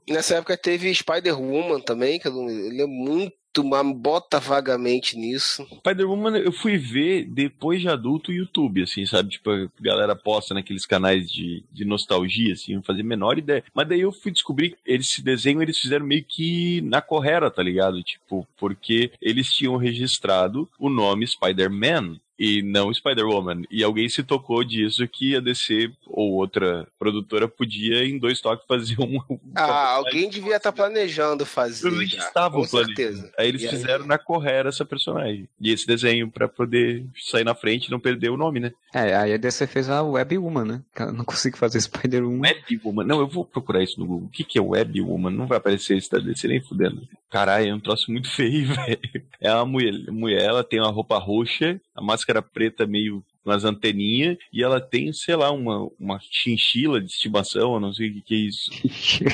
Nessa época teve Spider-Woman também, que eu não eu lembro muito tu bota vagamente nisso. Spider-Woman eu fui ver depois de adulto o YouTube, assim, sabe? Tipo, a galera posta naqueles canais de, de nostalgia, assim, não fazia a menor ideia. Mas daí eu fui descobrir que esse desenho eles fizeram meio que na correra, tá ligado? Tipo, porque eles tinham registrado o nome Spider-Man e não Spider-Woman. E alguém se tocou disso que a DC ou outra produtora podia em dois toques fazer um. Ah, alguém devia estar tá planejando fazer. Eles estavam planejando. Aí eles fizeram na correra essa personagem. E esse desenho para poder sair na frente e não perder o nome, né? É, aí a DC fez a Web Woman, né? Eu não consigo fazer Spider-Woman. Web Woman? Não, eu vou procurar isso no Google. O que, que é Web Woman? Não vai aparecer isso da DC nem fudendo. Caralho, é um troço muito feio, velho. É uma mulher, mulher, ela tem uma roupa roxa, a máscara preta meio umas anteninhas e ela tem, sei lá, uma, uma chinchila de estimação, eu não sei o que, que é isso.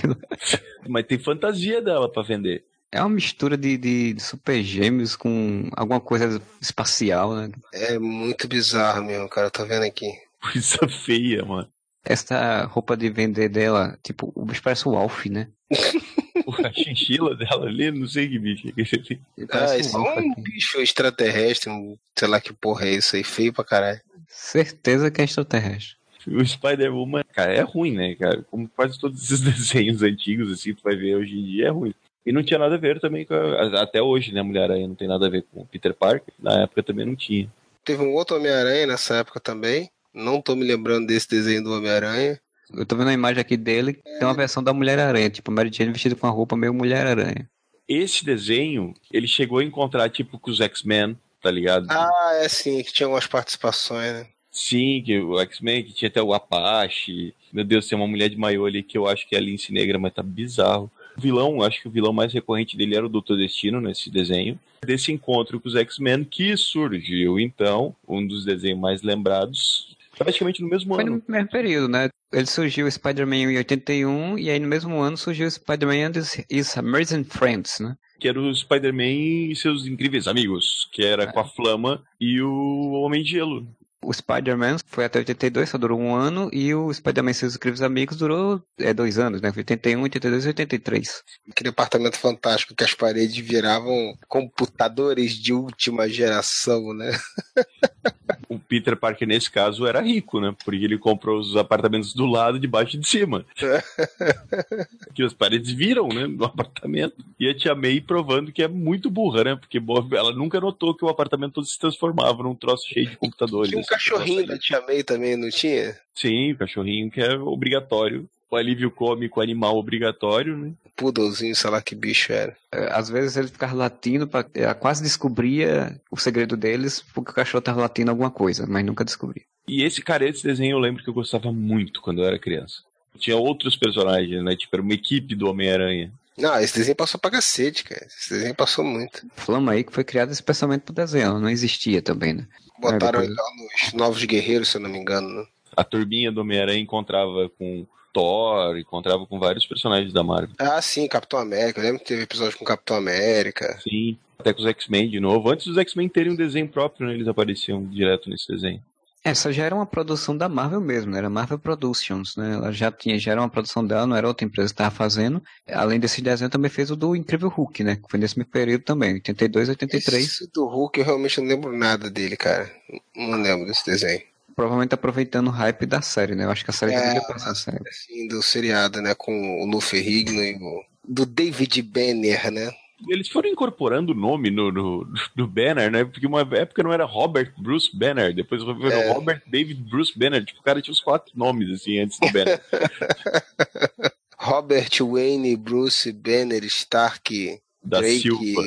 Mas tem fantasia dela para vender. É uma mistura de, de, de, super gêmeos com alguma coisa espacial, né? É muito bizarro mesmo, cara. Tô vendo aqui. Coisa feia, mano. Essa roupa de vender dela, tipo, o bicho parece o Alf, né? a chinchila dela ali, não sei que bicho é esse. Ah, esse é um bicho extraterrestre, um, sei lá que porra é isso aí, feio pra caralho. Certeza que é extraterrestre. O Spider-Woman, cara, é ruim, né, cara? Como quase todos esses desenhos antigos, assim, tu vai ver hoje em dia, é ruim. E não tinha nada a ver também com. A, até hoje, né? A Mulher-Aranha não tem nada a ver com o Peter Parker. Na época também não tinha. Teve um outro Homem-Aranha nessa época também. Não tô me lembrando desse desenho do Homem-Aranha. Eu tô vendo a imagem aqui dele, tem uma versão da Mulher-Aranha, tipo, Mary Jane vestida com a roupa meio Mulher-Aranha. Esse desenho, ele chegou a encontrar, tipo, com os X-Men, tá ligado? Ah, é sim, que tinha umas participações, né? Sim, que o X-Men, que tinha até o Apache. Meu Deus, tem uma mulher de maiô ali que eu acho que é a Lince Negra, mas tá bizarro. O vilão, acho que o vilão mais recorrente dele era o Doutor Destino nesse desenho. Desse encontro com os X-Men que surgiu, então, um dos desenhos mais lembrados, praticamente no mesmo Foi ano. Foi no mesmo período, né? Ele surgiu o Spider-Man em 81 e aí no mesmo ano surgiu o Spider-Man and His Amazing Friends, né? Que era o Spider-Man e seus incríveis amigos, que era é. com a Flama e o Homem de Gelo. O Spider-Man foi até 82, só durou um ano, e o Spider-Man e seus incríveis amigos durou é, dois anos, né? 81, 82 e 83. Aquele apartamento fantástico que as paredes viravam computadores de última geração, né? o Peter Parker, nesse caso, era rico, né? Porque ele comprou os apartamentos do lado, de baixo e de cima. que as paredes viram, né? No apartamento. E a tia May provando que é muito burra, né? Porque ela nunca notou que o apartamento todo se transformava num troço cheio de computadores cachorrinho da Tia May também, não tinha? Sim, o cachorrinho que é obrigatório. O alívio cômico animal obrigatório, né? Poodlezinho, sei lá que bicho era. É, às vezes ele ficava latindo, pra, ela quase descobria o segredo deles porque o cachorro estava latindo alguma coisa, mas nunca descobria. E esse cara, esse desenho eu lembro que eu gostava muito quando eu era criança. Tinha outros personagens, né? Tipo, era uma equipe do Homem-Aranha. Não, esse desenho passou pra cacete, cara. Esse desenho passou muito. Flama aí que foi criado especialmente pro desenho, não existia também, né? Botaram é, depois... nos Novos Guerreiros, se eu não me engano, né? A turbinha do Homem-Aranha encontrava com Thor, encontrava com vários personagens da Marvel. Ah, sim, Capitão América. Eu lembro que teve episódio com Capitão América. Sim, até com os X-Men de novo. Antes dos X-Men terem um desenho próprio, né, eles apareciam direto nesse desenho. Essa já era uma produção da Marvel mesmo, né? era Marvel Productions, né? Ela já tinha, já era uma produção dela, não era outra empresa que estava fazendo. Além desse desenho, também fez o do Incrível Hulk, né? Que foi nesse mesmo período também, 82, 83. Esse do Hulk eu realmente não lembro nada dele, cara. Não lembro desse desenho. Provavelmente aproveitando o hype da série, né? Eu acho que a série é, devia passar a série. Sim, do seriado, né? Com o Luffy Rigno e o... Do David Banner, né? Eles foram incorporando o nome no, no, no, banner, né? Porque uma época não era Robert Bruce Banner, depois foi é. Robert David Bruce Banner. Tipo, o cara tinha os quatro nomes, assim, antes do banner. Robert Wayne Bruce Banner Stark da Drake. Silva.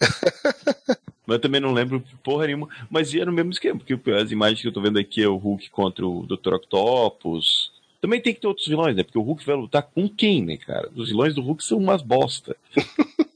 Mas eu também não lembro porra nenhuma. Mas era no mesmo esquema, porque as imagens que eu tô vendo aqui é o Hulk contra o Dr. Octopus. Também tem que ter outros vilões, né? Porque o Hulk vai lutar com quem, né, cara? Os vilões do Hulk são umas bosta.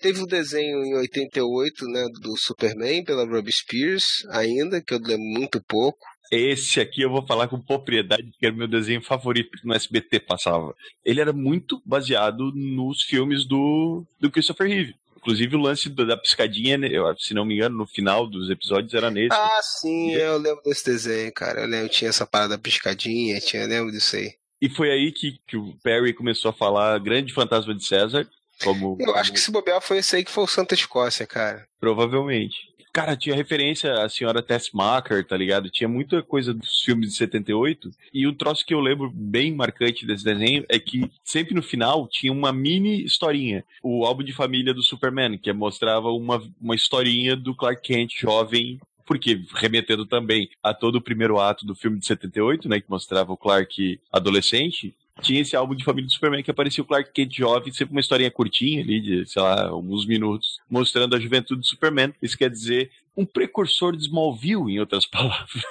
Teve o desenho em 88, né, do Superman, pela Robbie Spears, ainda, que eu lembro muito pouco. Esse aqui eu vou falar com propriedade, que era o meu desenho favorito que no SBT passava. Ele era muito baseado nos filmes do, do Christopher Reeve. Inclusive o lance da piscadinha, né, se não me engano, no final dos episódios era nesse. Ah, sim, eu lembro desse desenho, cara. Eu lembro, tinha essa parada piscadinha, tinha, eu lembro disso aí. E foi aí que, que o Perry começou a falar Grande Fantasma de César, como... Eu acho que se bobear foi esse aí que foi o Santa Escócia, cara. Provavelmente. Cara, tinha referência à senhora Tessmacher, tá ligado? Tinha muita coisa dos filmes de 78. E um troço que eu lembro bem marcante desse desenho é que sempre no final tinha uma mini historinha. O álbum de família do Superman, que mostrava uma, uma historinha do Clark Kent jovem porque remetendo também a todo o primeiro ato do filme de 78, né, que mostrava o Clark adolescente, tinha esse álbum de família do Superman que aparecia o Clark Kent jovem, sempre uma historinha curtinha ali, de, sei lá, alguns minutos, mostrando a juventude do Superman. Isso quer dizer um precursor de Smallville, em outras palavras.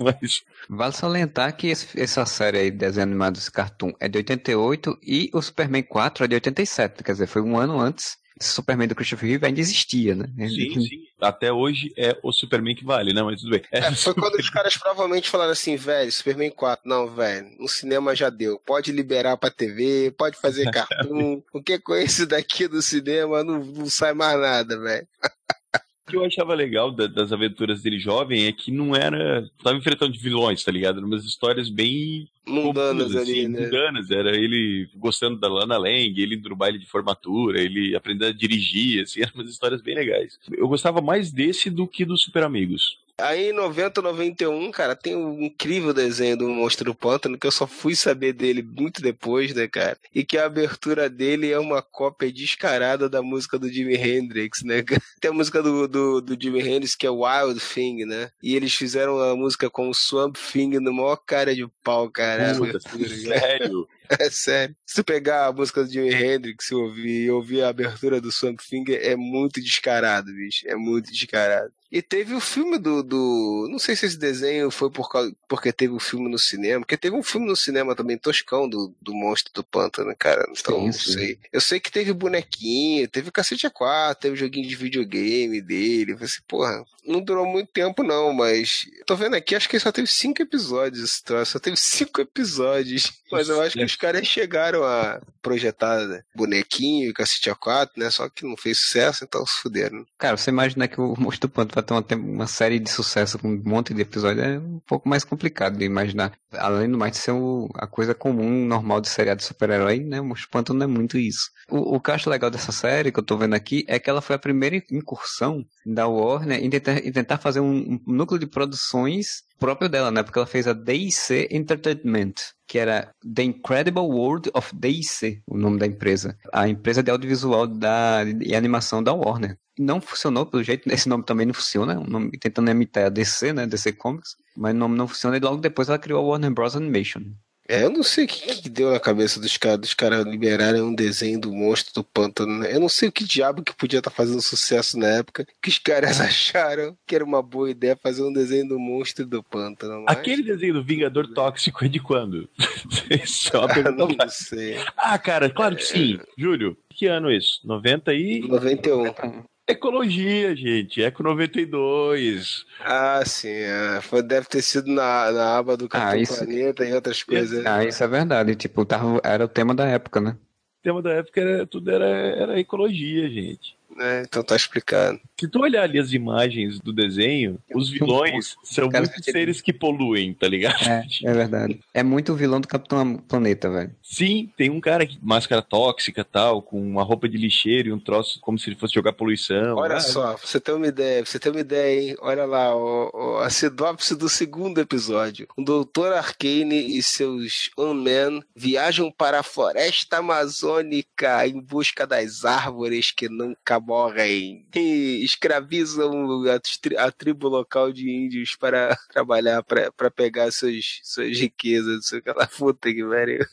Mas... Vale salientar que esse, essa série aí de desenho animado desse cartoon é de 88 e o Superman 4 é de 87, quer dizer, foi um ano antes esse Superman do Christopher Reeve ainda existia, né? Sim, sim. Até hoje é o Superman que vale, né? Mas tudo bem. É, é foi quando os caras provavelmente falaram assim, velho, Superman 4, não, velho, no cinema já deu. Pode liberar pra TV, pode fazer cartoon. o que é com esse daqui do cinema não, não sai mais nada, velho. O que eu achava legal da, das aventuras dele jovem é que não era. Tava enfrentando vilões, tá ligado? Eram umas histórias bem. Mundanas ali, assim, né? Mundanas. Era ele gostando da Lana Lang, ele indo no baile de formatura, ele aprendendo a dirigir, assim, eram umas histórias bem legais. Eu gostava mais desse do que dos Super Amigos. Aí em 90, 91, cara, tem um incrível desenho do Monstro do Pântano que eu só fui saber dele muito depois, né, cara? E que a abertura dele é uma cópia descarada da música do Jimi Hendrix, né? Tem a música do, do, do Jimi Hendrix que é Wild Thing, né? E eles fizeram a música com Swamp Thing no maior cara de pau, cara. Puta, sério? É sério. Se tu pegar a música do Jimi Hendrix e ouvir, ouvir a abertura do Swamp Finger, é muito descarado, bicho. É muito descarado. E teve o filme do, do. Não sei se esse desenho foi por causa, porque teve um filme no cinema, porque teve um filme no cinema também toscão do, do Monstro do Pântano, cara. Então, sim, não sei. Eu sei que teve bonequinho, teve cacete A4, teve joguinho de videogame dele. Eu falei assim, porra, não durou muito tempo, não, mas. Tô vendo aqui, acho que só teve cinco episódios, só teve cinco episódios. Mas eu acho que os caras chegaram a projetar né, bonequinho e cacete A4, né? Só que não fez sucesso, então se fuderam. Cara, você imagina que o Monstro do Pântano vai ter uma, uma, série de sucesso com um monte de episódios é um pouco mais complicado de imaginar. Além do mais de ser o, a coisa comum, normal de seriado de super-herói, né? O Pântano não é muito isso. O, o que eu acho legal dessa série, que eu tô vendo aqui, é que ela foi a primeira incursão da Warner em tentar, em tentar fazer um, um núcleo de produções próprio dela, né? Porque ela fez a DC Entertainment, que era The Incredible World of DC, o nome da empresa. A empresa de audiovisual da, e animação da Warner. Não funcionou, pelo jeito, esse nome também não funciona, um nome, tentando imitar a DC, né? DC Comics, mas o nome não funciona e logo depois ela criou a Warner Bros. Animation. É, eu não sei o que, que deu na cabeça dos caras, dos caras liberarem um desenho do monstro do pântano, né? Eu não sei o que diabo que podia estar tá fazendo sucesso na época, que os caras acharam que era uma boa ideia fazer um desenho do monstro do pântano. Mas... Aquele desenho do Vingador Tóxico é de quando? Isso é uma pergunta. não sei. Ah, cara, claro que sim. Júlio, que ano isso? 90 e... 91. Ecologia, gente. Eco 92. Ah, sim. É. Foi, deve ter sido na, na aba do Capitão ah, isso... Planeta e outras coisas. Ah, isso é verdade. Tipo, tava, era o tema da época, né? O tema da época era tudo era, era ecologia, gente. É, então tá explicado. Se tu olhar ali as imagens do desenho, os vilões são muitos seres que poluem, tá ligado? É, é verdade. É muito o vilão do Capitão Planeta, velho. Sim, tem um cara que máscara tóxica tal, com uma roupa de lixeiro e um troço como se ele fosse jogar poluição. Olha ah, só, você tem uma ideia, você tem uma ideia, hein? Olha lá, o, o, a sinopse do segundo episódio. O Doutor Arcane e seus On-Men viajam para a floresta amazônica em busca das árvores que nunca morrem. E escravizam a, a tribo local de índios para trabalhar, para pegar suas, suas riquezas, sei aquela puta que.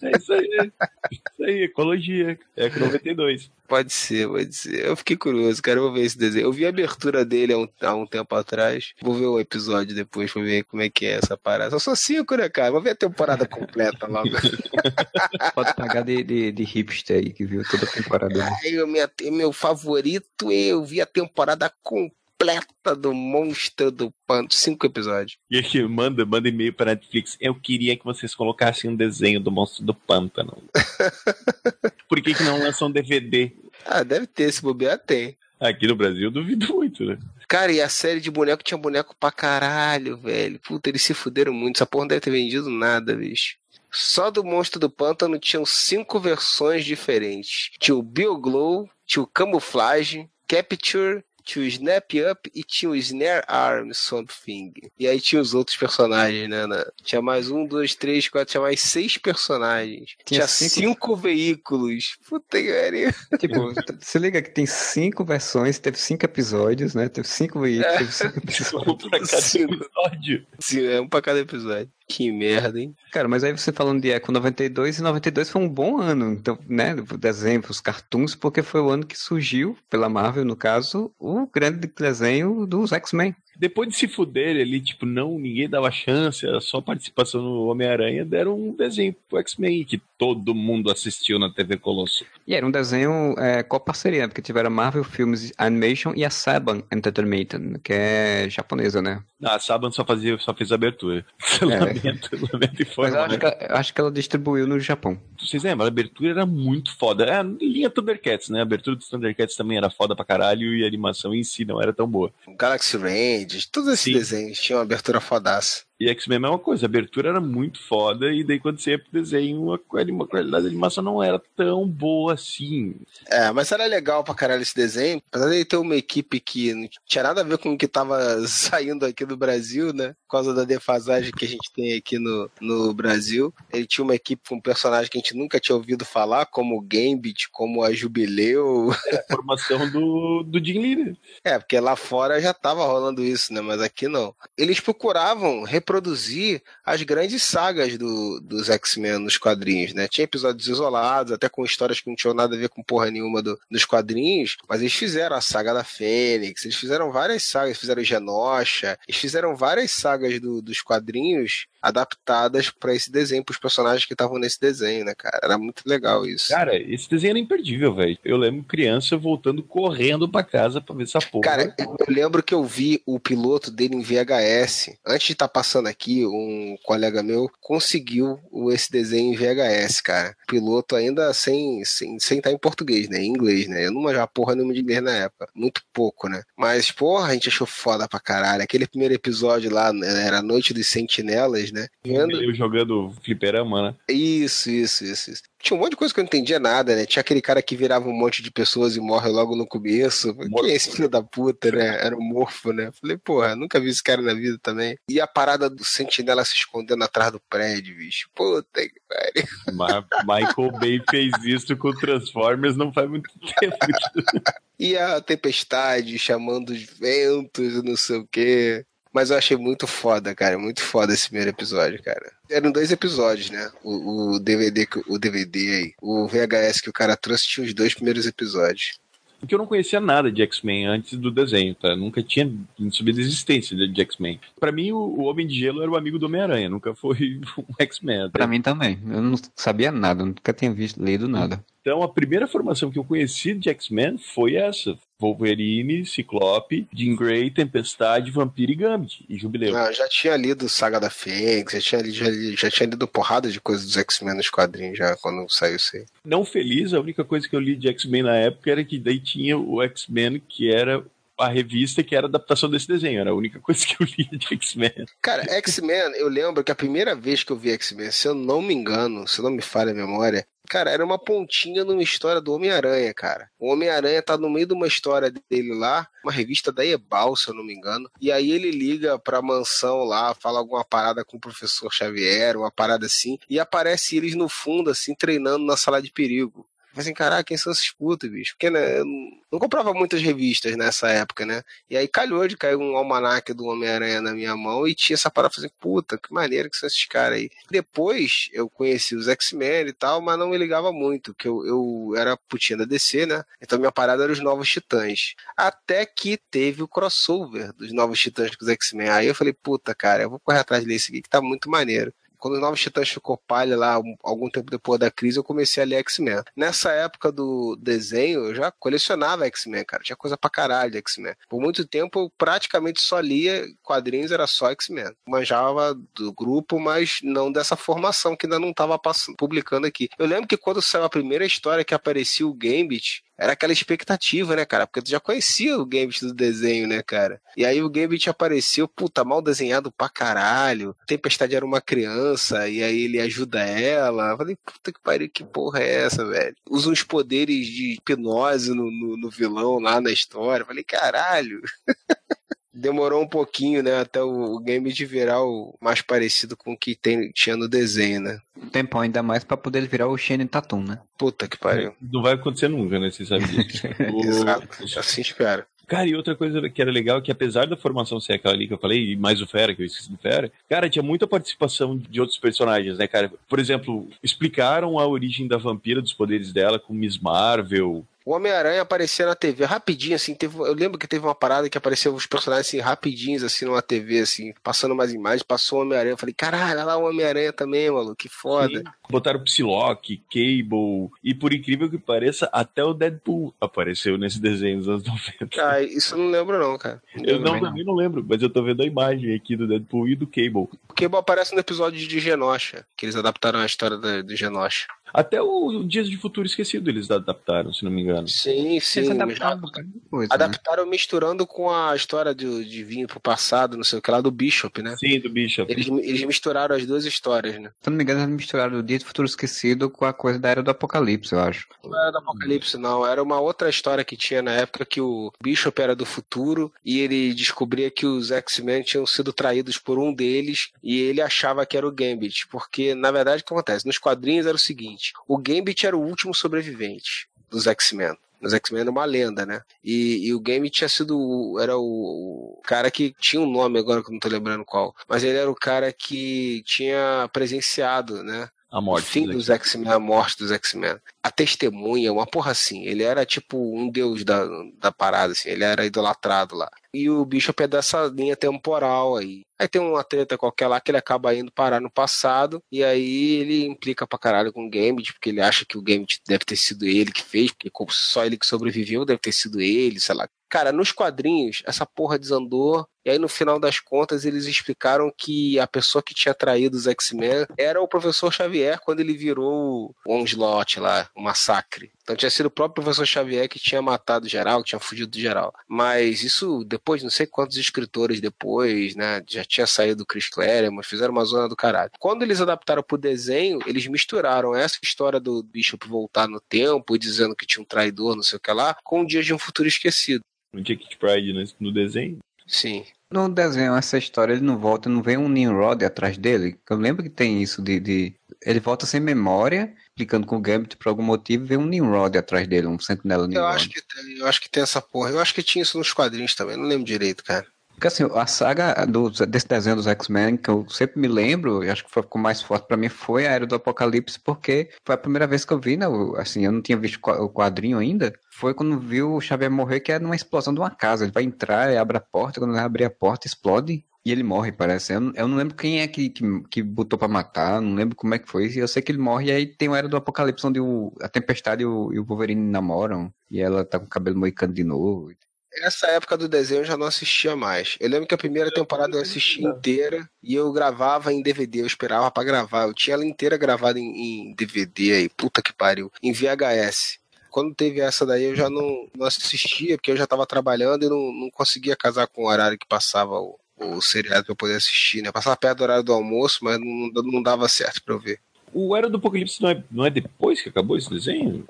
É isso aí, isso aí, ecologia, é 92. Pode ser, pode ser. Eu fiquei curioso, cara. Eu vou ver esse desenho. Eu vi a abertura dele há um, há um tempo atrás. Vou ver o episódio depois pra ver como é que é essa parada. Só sou cinco, né, cara? Vou ver a temporada completa logo. Pode pagar de, de, de, hipster aí, que viu toda a temporada. Aí, o minha, meu favorito, eu vi a temporada completa completa do Monstro do Pântano. Cinco episódios. E aqui, manda, manda e-mail pra Netflix. Eu queria que vocês colocassem um desenho do Monstro do Pântano. Por que, que não lançam um DVD? Ah, deve ter, se bobear tem. Aqui no Brasil eu duvido muito, né? Cara, e a série de boneco tinha boneco pra caralho, velho. Puta, eles se fuderam muito. Essa porra não deve ter vendido nada, bicho. Só do Monstro do Pântano tinham cinco versões diferentes. Tinha o Bioglow, tinha o Camuflage, Capture, tinha o Snap Up e tinha o Snare Arm Something. E aí tinha os outros personagens, né? né? Tinha mais um, dois, três, quatro, tinha mais seis personagens. Tinha, Tinha cinco... cinco- veículos. Puta que pariu. Tipo, se liga que tem cinco versões, teve cinco episódios, né? Teve cinco veículos, teve cinco episódios. Um pra cada episódio. Sim, é um pra cada episódio. Que merda, hein? Cara, mas aí você falando de Echo 92, e 92 foi um bom ano, então, né? O desenho, os cartoons, porque foi o ano que surgiu, pela Marvel, no caso, o grande desenho dos X-Men. Depois de se fuder ali, tipo, não, ninguém dava chance, era só participação no Homem-Aranha, deram um desenho pro X-Men que todo mundo assistiu na TV Colosso. E era um desenho é, com parceria, porque tiveram a Marvel Films Animation e a Saban Entertainment, que é japonesa, né? Ah, a Saban só, fazia, só fez a abertura. lamento, lamento Mas eu informar. acho, que, ela- eu acho que ela distribuiu no Japão. Vocês lembram? A abertura era muito foda. É, linha Thundercats, né? A abertura dos Thundercats também era foda pra caralho e a animação em si não era tão boa. Galaxy Range, todos esses Sim. desenhos tinham uma abertura fodaça. E X-Men é a mesma coisa, a abertura era muito foda, e daí quando você ia pro desenho, a quali- a qualidade da animação não era tão boa assim. É, mas era legal pra caralho esse desenho. Apesar de ele ter uma equipe que não tinha nada a ver com o que tava saindo aqui do Brasil, né? Por causa da defasagem que a gente tem aqui no, no Brasil. Ele tinha uma equipe com personagens que a gente nunca tinha ouvido falar, como o Gambit, como a Jubileu. A formação do, do Jim Lee. né? É, porque lá fora já tava rolando isso, né? Mas aqui não. Eles procuravam reproduzir as grandes sagas do, dos X-Men nos quadrinhos, né? Tinha episódios isolados, até com histórias que não tinham nada a ver com porra nenhuma do- dos quadrinhos, mas eles fizeram a saga da Fênix, eles fizeram várias sagas, fizeram Genosha, eles fizeram várias sagas do- dos quadrinhos adaptadas pra esse desenho, pros personagens que estavam nesse desenho, né, cara? Era muito legal isso. Cara, esse desenho era imperdível, velho. Eu lembro criança voltando correndo pra casa pra ver essa porra. Cara, eu eu lembro que eu vi o piloto dele em VHS. Antes de estar passando aqui, um colega meu conseguiu o- esse desenho em VHS, cara. Piloto ainda sem sem sem estar em português, né? Em inglês, né? Eu não manjava porra nenhuma de inglês na época. Muito pouco, né? Mas, porra, a gente achou foda pra caralho. Aquele primeiro episódio lá, né, era a Noite dos Sentinelas, né? Vendo... eu jogando fliperama, né? Isso, isso, isso, isso. Tinha um monte de coisa que eu não entendia nada, né? Tinha aquele cara que virava um monte de pessoas e morre logo no começo. Morfo. Quem é esse filho da puta, né? Era um morfo, né? Falei, porra, nunca vi esse cara na vida também. E a parada do sentinela se escondendo atrás do prédio, bicho. Puta que pariu. Ma- Michael Bay fez isso com Transformers não faz muito tempo. E a tempestade chamando os ventos e não sei o quê. Mas eu achei muito foda, cara. Muito foda esse primeiro episódio, cara. Eram dois episódios, né? O, o DVD, que- o DVD aí. O VHS que o cara trouxe tinha os dois primeiros episódios. Porque eu não conhecia nada de X-Men antes do desenho, tá? Nunca tinha sabido da existência de X-Men. Pra mim, o, o Homem de Gelo era o amigo do Homem-Aranha, nunca foi um X-Men. até. Pra mim também. Eu não sabia nada, nunca tinha visto, lido nada. Então, a primeira formação que eu conheci de X-Men foi essa. Wolverine, Ciclope, Jean Grey, Tempestade, Vampiro e Gambit. E Jubileu. Ah, eu já tinha lido Saga da Fênix, já tinha, lido, já, já tinha lido porrada de coisas dos X-Men nos quadrinhos já quando saiu isso aí. Não feliz, a única coisa que eu li de X-Men na época era que daí tinha o X-Men que era a revista que era a adaptação desse desenho. Era a única coisa que eu li de X-Men. Cara, X-Men, eu lembro que a primeira vez que eu vi X-Men, se eu não me engano, se não me falha a memória, cara, era uma pontinha numa história do Homem-Aranha, cara. O Homem-Aranha tá no meio de uma história dele lá, uma revista da Ebal, se eu não me engano, e aí ele liga pra mansão lá, fala alguma parada com o professor Xavier, uma parada assim, e aparece eles no fundo, assim, treinando na sala de perigo. Falei assim, caraca, quem são esses putos, bicho? Porque, né, eu não- comprava muitas revistas nessa época, né? E aí calhou de cair um almanaque do Homem-Aranha na minha mão e tinha essa parada, falei assim, puta, que maneiro que são esses caras aí. Depois eu conheci os X-Men e tal, mas não me ligava muito, que eu, eu era putinha da DC, né? Então minha parada era os Novos Titãs. Até que teve o crossover dos Novos Titãs com os X-Men. Aí eu falei, puta, cara, eu vou correr atrás desse aqui que tá muito maneiro quando os Novos Titãs ficou palha lá, um- algum tempo depois da crise, eu comecei a ler X-Men. Nessa época do desenho, eu já colecionava X-Men, cara. Tinha coisa pra caralho de X-Men. Por muito tempo, eu praticamente só lia quadrinhos, era só X-Men. Manjava do grupo, mas não dessa formação que ainda não tava passando, publicando aqui. Eu lembro que quando saiu a primeira história que aparecia o Gambit, era aquela expectativa, né, cara? Porque tu já conhecia o Gambit do desenho, né, cara? E aí o Gambit apareceu, puta, mal desenhado pra caralho. Tempestade era uma criança, e aí ele ajuda ela. Eu falei, puta que pariu, que porra é essa, velho? Usa uns poderes de hipnose no, no, no vilão lá na história. Eu falei, caralho. demorou um pouquinho, né, até o, game de virar o mais parecido com o que tem, tinha no desenho, né? Tempo ainda mais para poder virar o Shane Tatum, né? Puta que pariu. Não vai acontecer nunca, né? Você sabe disso. Exato. Assim espera. Cara, e outra coisa que era legal é que apesar da formação ser aquela ali que eu falei, e mais o Fera, que eu esqueci do Fera, cara, tinha muita participação de outros personagens, né, cara? Por exemplo, explicaram a origem da vampira, dos poderes dela com Miss Marvel, o Homem-Aranha aparecia na TV rapidinho, assim. Teve, eu lembro que teve uma parada que apareceu os personagens assim, rapidinhos, assim, numa TV, assim, passando umas imagens, passou o Homem-Aranha. Eu falei, caralho, olha lá o Homem-Aranha também, maluco, que foda. Sim. Botaram Psylocke, Cable, e por incrível que pareça, até o Deadpool apareceu nesse desenho dos anos 90. Ah, isso eu não lembro, não, cara. Não eu não, também não lembro, mas eu tô vendo a imagem aqui do Deadpool e do Cable. O Cable aparece no episódio de Genosha, que eles adaptaram a história do Genosha. Até o Dias de Futuro Esquecido eles adaptaram, se não me engano. Sim, sim. Adaptaram, coisa, né? adaptaram né? misturando com a história de, de vir pro passado, não sei o que lá, do Bishop, né? Sim, do Bishop. Eles, eles misturaram as duas histórias, né? Se não me engano, eles misturaram o Dia de Futuro Esquecido com a coisa da Era do Apocalipse, eu acho. Não era do Apocalipse, não. Era uma outra história que tinha na época que o Bishop era do futuro e ele descobria que os X-Men tinham sido traídos por um deles e ele achava que era o Gambit, porque, na verdade, o que acontece? Nos quadrinhos era o seguinte: o Gambit era o último sobrevivente dos X-Men. Os X-Men era uma lenda, né? E, e, o Gambit tinha sido. Era o, o, cara que tinha um nome agora que eu não tô lembrando qual. Mas ele era o cara que tinha presenciado, né? A morte. O fim dos X-Men, a morte dos X-Men. A testemunha, uma porra assim. Ele era tipo um deus da, da parada, assim. Ele era idolatrado lá. E o Bishop é dessa linha temporal aí. Aí tem uma treta qualquer lá que ele acaba indo parar no passado. E aí ele implica pra caralho com o Gambit, porque ele acha que o Gambit deve ter sido ele que fez, porque só ele que sobreviveu deve ter sido ele, sei lá. Cara, nos quadrinhos, essa porra desandou. E aí, no final das contas, eles explicaram que a pessoa que tinha traído os X-Men era o professor Xavier quando ele virou o Onslaught lá, o massacre. Então tinha sido o próprio professor Xavier que tinha matado geral, que tinha fugido de geral. Mas isso depois, não sei quantos escritores depois, né? Já tinha saído o Chris Claremont, fizeram uma zona do caralho. Quando eles adaptaram pro desenho, eles misturaram essa história do Bishop voltar no tempo, dizendo que tinha um traidor, não sei o que lá, com o Dia de um Futuro Esquecido. No Jack Pride no, no desenho? Sim. No desenho, essa história, ele não volta, não vem um Nimrod atrás dele. Eu lembro que tem isso de, de... Ele volta sem memória, implicando com o Gambit por algum motivo, vem um Nimrod atrás dele, um sentinela Nimrod. Eu acho que tem, eu acho que tem essa porra. Eu acho que tinha isso nos quadrinhos também, não lembro direito, cara. Porque assim, a saga do, desse desenho dos X-Men, que eu sempre me lembro, e acho que ficou mais forte para mim, foi a Era do Apocalipse, porque foi a primeira vez que eu vi, né? Assim, eu não tinha visto o quadrinho ainda. Foi quando viu o Xavier morrer, que é numa explosão de uma casa. Ele vai entrar, abre a porta, quando ele abre a porta, explode. E ele morre, parece. Eu, eu não lembro quem é que, que, que botou pra matar, não lembro como é que foi. Eu sei que ele morre e aí tem o Era do Apocalipse, onde o, a Tempestade e o, e o Wolverine namoram. E ela tá com o cabelo moicano de novo. Essa época do desenho eu já não assistia mais. Eu lembro que a primeira temporada eu assisti inteira e eu gravava em DVD, eu esperava para gravar. Eu tinha ela inteira gravada em, em, DVD aí, puta que pariu, em VHS. Quando teve essa daí eu já não, não assistia, porque eu já tava trabalhando e não, não conseguia casar com o horário que passava o, o seriado pra eu poder assistir, né? Passava perto do horário do almoço, mas não, não dava certo pra eu ver. O Era do Apocalipse não é, não é depois que acabou esse desenho?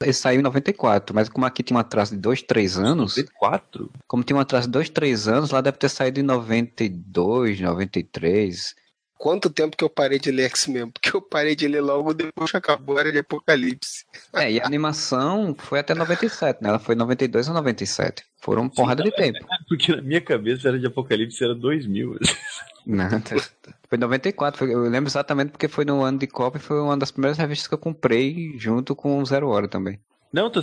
Ele saiu em 94, mas como aqui tinha um atraso de 2, 3 anos. 94? Como tinha um atraso de 2, 3 anos, lá deve ter saído em 92, 93. Quanto tempo que eu parei de ler X-Men? Porque eu parei de ler logo depois que acabou a Era de Apocalipse. É, e a animação foi até 97, né? Ela foi 92 ou 97. Foram Sim, porrada de tempo. Porque na minha cabeça Era de Apocalipse era 2000. Não, foi 94, foi, eu lembro exatamente porque foi no ano de Copa e foi uma das primeiras revistas que eu comprei junto com o Zero Hora também. Não, tô.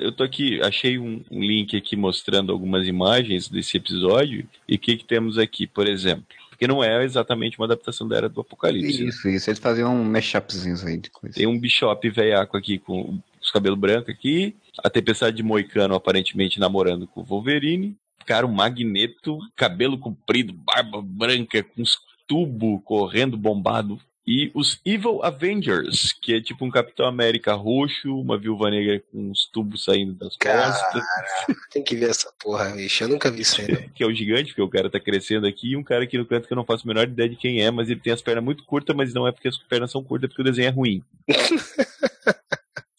Eu tô aqui, achei um, um link aqui mostrando algumas imagens desse episódio. E o que, que temos aqui, por exemplo? Porque não é exatamente uma adaptação da Era do Apocalipse. Isso, isso. Eles faziam um mashupzinhos aí de coisa. Tem um Bishop veiaco aqui com os cabelos brancos aqui. A Tempestade de Moicano aparentemente namorando com o Wolverine cara, o Magneto, cabelo comprido, barba branca, com uns tubo correndo bombado. E os Evil Avengers, que é tipo um Capitão América roxo, uma viúva negra com uns tubos saindo das costas. Cara, tem que ver essa porra, bicho. Eu nunca vi isso não. que é o gigante, porque o cara tá crescendo aqui, e um cara aqui no canto que eu não faço a menor ideia de quem é, mas ele tem as pernas muito curtas, mas não é porque as pernas são curtas, é porque o desenho é ruim.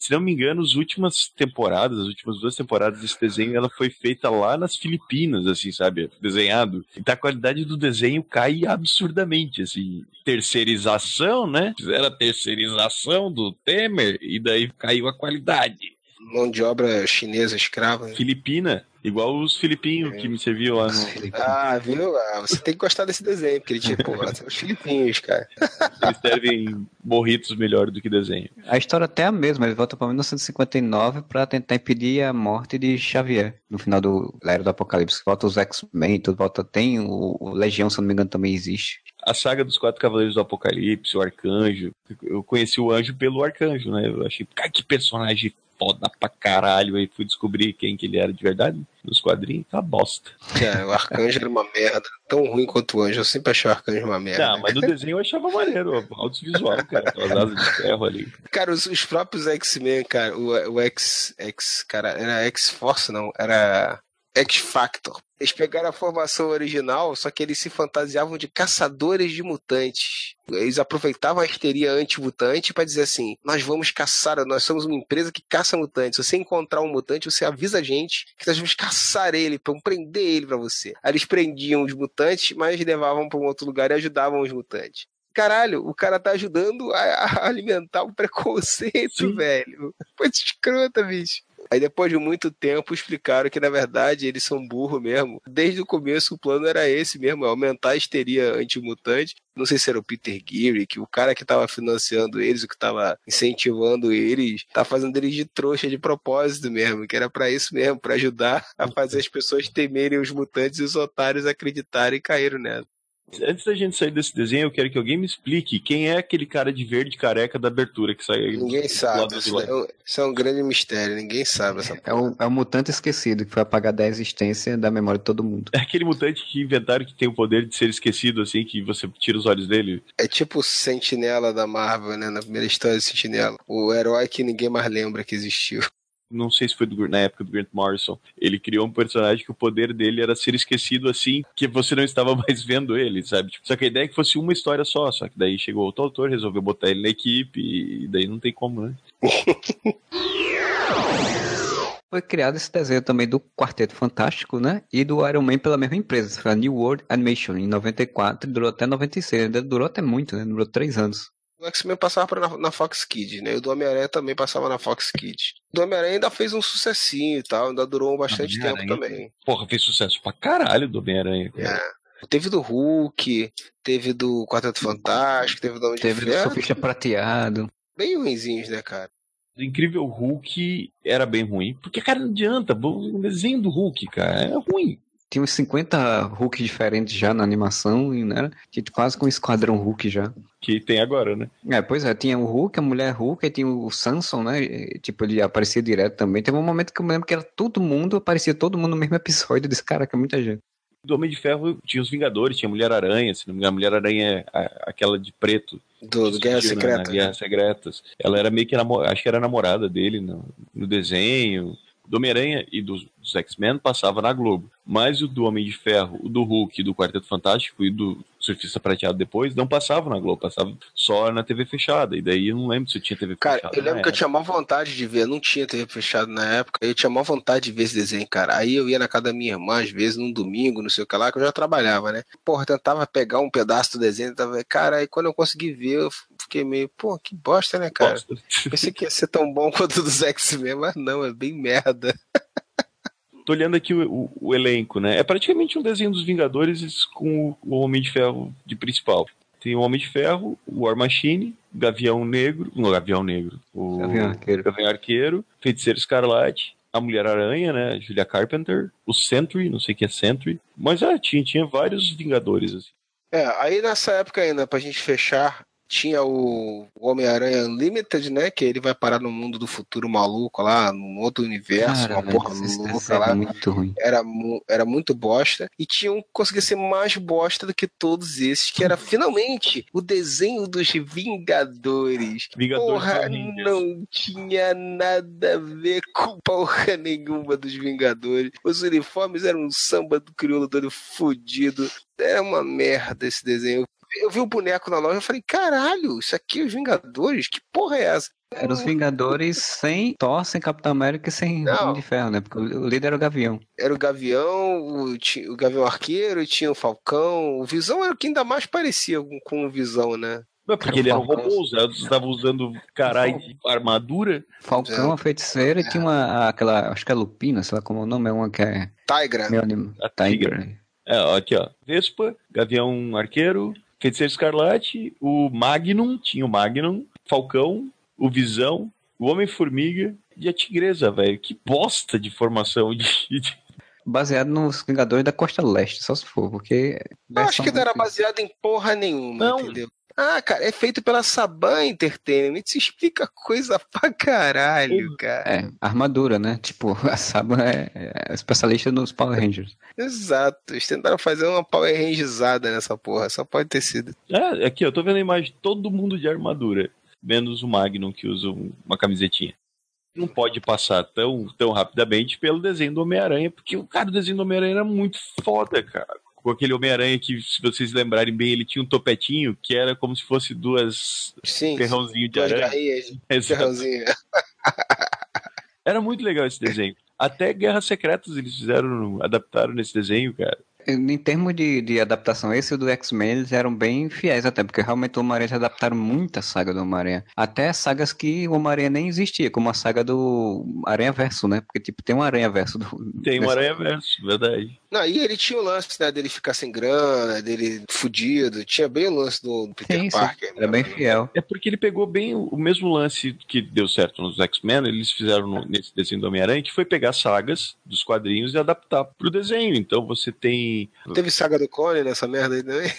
Se não me engano, as últimas temporadas, as últimas duas temporadas desse desenho, ela foi feita lá nas Filipinas, assim, sabe? Desenhado. Então a qualidade do desenho cai absurdamente, assim. Terceirização, né? Fizeram a terceirização do Temer e daí caiu a qualidade. Mão de obra chinesa escrava. né? Filipina, igual os filipinhos que me serviam lá no. Ah, viu? Ah, você tem que gostar desse desenho, porque ele tinha, pô, são os filipinhos, cara. Eles servem morritos melhor do que desenho. A história até é a mesma, ele volta para 1959 para tentar impedir a morte de Xavier no final do da Era do Apocalipse. Volta os X-Men, tudo volta. Tem o, o Legião, se não me engano, também existe. A saga dos Quatro Cavaleiros do Apocalipse, o Arcanjo. Eu conheci o anjo pelo Arcanjo, né? Eu achei, cara, que personagem foda pra caralho. Aí fui descobrir quem que ele era de verdade nos quadrinhos. Tá bosta. Cara, o arcanjo era uma merda. Tão ruim quanto o anjo. Eu sempre achei o arcanjo uma merda. Não, mas no desenho eu achava maneiro. Audiovisual, cara. Aquelas asas de ferro ali. Cara, os, os próprios X-Men, cara, o, o X, X, cara, era X-Force, não, era X-Factor. Eles pegaram a formação original, só que eles se fantasiavam de caçadores de mutantes. Eles aproveitavam a histeria anti-mutante para dizer assim: nós vamos caçar, nós somos uma empresa que caça mutantes. Se você encontrar um mutante, você avisa a gente que nós vamos caçar ele, vamos prender ele para você. Aí eles prendiam os mutantes, mas levavam para um outro lugar e ajudavam os mutantes. Caralho, o cara tá ajudando a, alimentar o preconceito, Sim. velho. Coisa escrota, bicho. Aí depois de muito tempo explicaram que na verdade eles são burros mesmo. Desde o começo o plano era esse mesmo, é aumentar a histeria antimutante. Não sei se era o Peter Geary, que o cara que tava financiando eles, o que tava incentivando eles, tá fazendo eles de trouxa de propósito mesmo, que era pra isso mesmo, pra ajudar a fazer as pessoas temerem os mutantes e os otários acreditarem e caíram nela. Antes da gente sair desse desenho, eu quero que alguém me explique quem é aquele cara de verde careca da abertura que sai aí. Ninguém do sabe, lado isso do lado. é, um, isso é um grande mistério, ninguém sabe essa É o, é o mutante esquecido que foi apagar da existência da memória de todo mundo. É aquele mutante que inventaram que tem o poder de ser esquecido, assim, que você tira os olhos dele. É tipo o Sentinela da Marvel, né? Na primeira história de Sentinela. O herói que ninguém mais lembra que existiu. Não sei se foi do- na época do Grant Morrison. Ele criou um personagem que o poder dele era ser esquecido assim, que você não estava mais vendo ele, sabe? Tipo, só que a ideia é que fosse uma história só, só que daí chegou outro autor, resolveu botar ele na equipe, e daí não tem como, né? Foi criado esse desenho também do Quarteto Fantástico, né? E do Iron Man pela mesma empresa. Foi a New World Animation, em 94, e durou até 96. Ainda durou até muito, né? Durou três anos. O X-Men passava pra- na, na Fox Kids, né? E o do Homem-Aranha também passava na Fox Kids. O do Homem-Aranha ainda fez um sucessinho e tal, ainda durou bastante tempo também. Porra, fez sucesso pra caralho do Homem-Aranha. cara. É. Teve do Hulk, teve do Quarteto Fantástico, teve do Homem Teve o Ferro. Surfista Prateado. Bem ruinzinhos, né, cara? O Incrível Hulk era bem ruim, porque, cara, não adianta. O desenho do Hulk, cara, é ruim. Tinha uns 50 Hulk diferentes já na animação, e, né? Tinha quase com um esquadrão Hulk já. Que tem agora, né? É, pois é, tinha o Hulk, a mulher Hulk, aí tinha o Samson, né? e, Tipo, ele aparecia direto também. Teve um momento que eu me lembro que era todo mundo, aparecia todo mundo no mesmo episódio desse cara, que é muita gente. Do Homem de Ferro tinha os Vingadores, tinha a Mulher-Aranha, se não me engano, a Mulher-Aranha é aquela de preto. Do, do Guerra Surgiu na- Secreta. Na, né? Guerras Secretas. Ela era meio que, namo- acho que era namorada dele no, no desenho. Do Homem-Aranha e dos, dos X-Men passava na Globo. Mas o do Homem de Ferro, o do Hulk, do Quarteto Fantástico e do Surfista Prateado depois não passavam na Globo, passavam só na TV fechada. E daí eu não lembro se tinha TV Cara, fechada. eu lembro que eu tinha maior vontade de ver, não tinha TV fechado na época, eu tinha maior vontade de ver esse desenho, cara. Aí eu ia na casa da minha irmã, às vezes, num domingo, não sei o que lá, que eu já trabalhava, né? Porra, tentava pegar um pedaço do desenho, tava... cara, aí quando eu consegui ver, eu fiquei meio, pô, que bosta, né, cara? Bosta. Pensei que ia ser tão bom quanto o dos X-Men, mas não, é bem merda. Tô olhando aqui o, o- o elenco, né? É praticamente um desenho dos Vingadores com o, o Homem de Ferro de principal. Tem o Homem de Ferro, o War Machine, o Gavião Negro, não, Gavião Negro, o Gavião Arqueiro. Gavião Arqueiro, Feiticeiro Escarlate, a Mulher-Aranha, né? Julia Carpenter, o Sentry, não sei o que é Sentry, mas é, tinha, tinha vários Vingadores, assim. É, aí nessa época ainda, pra gente fechar, Tinha o Homem-Aranha Unlimited, né? Que ele vai parar no mundo do futuro maluco lá, num outro universo, Cara, uma porra louca desenho é lá. muito ruim. Era, mu- era muito bosta. E tinha um que conseguia ser mais bosta do que todos esses, que era finalmente o desenho dos Vingadores. Vingadores Porra, não tinha nada a ver com porra nenhuma dos Vingadores. Os uniformes eram um samba do crioulo todo fudido. Era uma merda esse desenho. Eu vi o boneco na loja e falei, caralho, isso aqui é os Vingadores? Que porra é essa? Eram os Vingadores sem Thor, sem Capitão América e sem Não. Homem de Ferro, né? Porque o líder era o Gavião. Era o Gavião, o, o Gavião Arqueiro, tinha o Falcão. O Visão era o que ainda mais parecia com, com o Visão, né? Não, porque ele era um robô, eles estavam usando caralho de armadura. Falcão, É. a feiticeira, e tinha uma, aquela, acho que é Lupina, sei lá como é o nome, é uma que é Tigra. anim... A Tiger. É, ó, aqui, ó. Vespa, Gavião Arqueiro, Feiticeiro Escarlate, o Magnum, tinha o Magnum, Falcão, o Visão, o Homem-Formiga e a Tigresa, velho. Que bosta de formação de. de- Baseado nos Vingadores da Costa Leste, só se for, porque... Eu acho que não era baseado em porra nenhuma, Não. entendeu? Ah, cara, é feito pela Saban Entertainment. Isso explica coisa pra caralho, cara. É, armadura, né? Tipo, a Saba é, é especialista nos Power Rangers. Exato. Eles tentaram fazer uma Power Rangizada nessa porra. Só pode ter sido. É, aqui, eu tô vendo a imagem de todo mundo de armadura, menos o Magnum que usa um- uma camisetinha. Não pode passar tão, tão rapidamente pelo desenho do Homem-Aranha, porque o cara, o desenho do Homem-Aranha era muito foda, cara. Com aquele Homem-Aranha que, se vocês lembrarem bem, ele tinha um topetinho que era como se fosse duas Sim. ferrãozinho de Duas aranha. ferrãozinho. Era muito legal esse desenho. Até Guerras Secretas eles fizeram, adaptaram nesse desenho, cara. Em termos de, de adaptação, esse e o do X-Men, eles eram bem fiéis até, porque realmente o Homem-Aranha já adaptaram muita saga do Homem-Aranha. Até sagas que o Homem-Aranha nem existia, como a saga do Aranha Verso, né? Porque, tipo, tem um Aranha Verso. Do, Tem um Aranha Verso, verdade. Não, e ele tinha o lance, né, dele ficar sem grana, dele fudido. Tinha bem o lance do Peter Sim, sim. Parker. Era bem fiel. É porque ele pegou bem o o mesmo lance que deu certo nos X-Men, eles fizeram no- nesse desenho do Homem-Aranha, que foi pegar sagas dos quadrinhos e adaptar pro desenho. Então você tem. Teve saga do clone nessa merda aí também?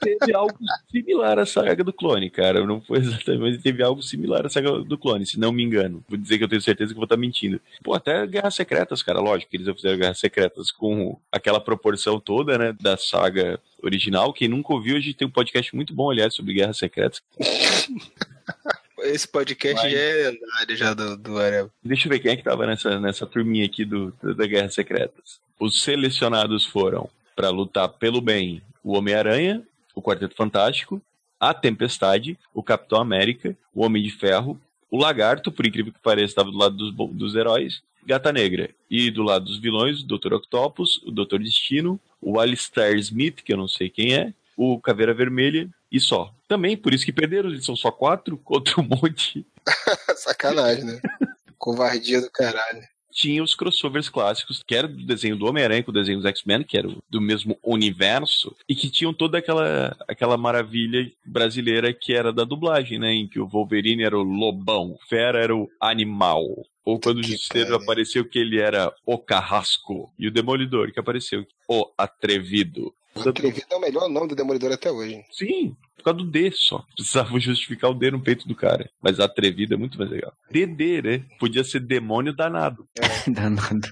Teve algo similar à saga do clone, cara. Não foi exatamente, mas teve algo similar à saga do clone, se não me engano. Vou dizer que eu tenho certeza que vou estar mentindo. Pô, até Guerras Secretas, cara, lógico que eles fizeram Guerras Secretas com aquela proporção toda, né, da saga original. Quem nunca ouviu, a gente tem um podcast muito bom, aliás, sobre Guerras Secretas. Esse podcast Vai. já é lendário já do, do Areva. Deixa eu ver quem é que tava nessa, nessa turminha aqui do, da Guerra Secretas. Os selecionados foram para lutar pelo bem o Homem-Aranha, o Quarteto Fantástico, a Tempestade, o Capitão América, o Homem de Ferro, o Lagarto, por incrível que pareça, estava do lado dos, dos heróis, Gata Negra. E do lado dos vilões, o Dr. Octopus, o Dr. Destino, o Alistair Smith, que eu não sei quem é, o Caveira Vermelha e só. Também, por isso que perderam, eles são só quatro contra um monte Sacanagem, né? Covardia do caralho. Tinha os crossovers clássicos, que era do desenho do Homem-Aranha com o desenho dos X-Men, que era do mesmo universo, e que tinham toda aquela, aquela maravilha brasileira que era da dublagem, né? Em que o Wolverine era o lobão, o Fera era o animal. Ou quando o Justiceiro apareceu que ele era o carrasco. E o Demolidor, que apareceu o atrevido. Atrevido é o melhor nome do Demolidor até hoje. Sim, por causa do D só. Precisava justificar o D no peito do cara. Mas atrevido é muito mais legal. DD, né? Podia ser demônio danado. Danado.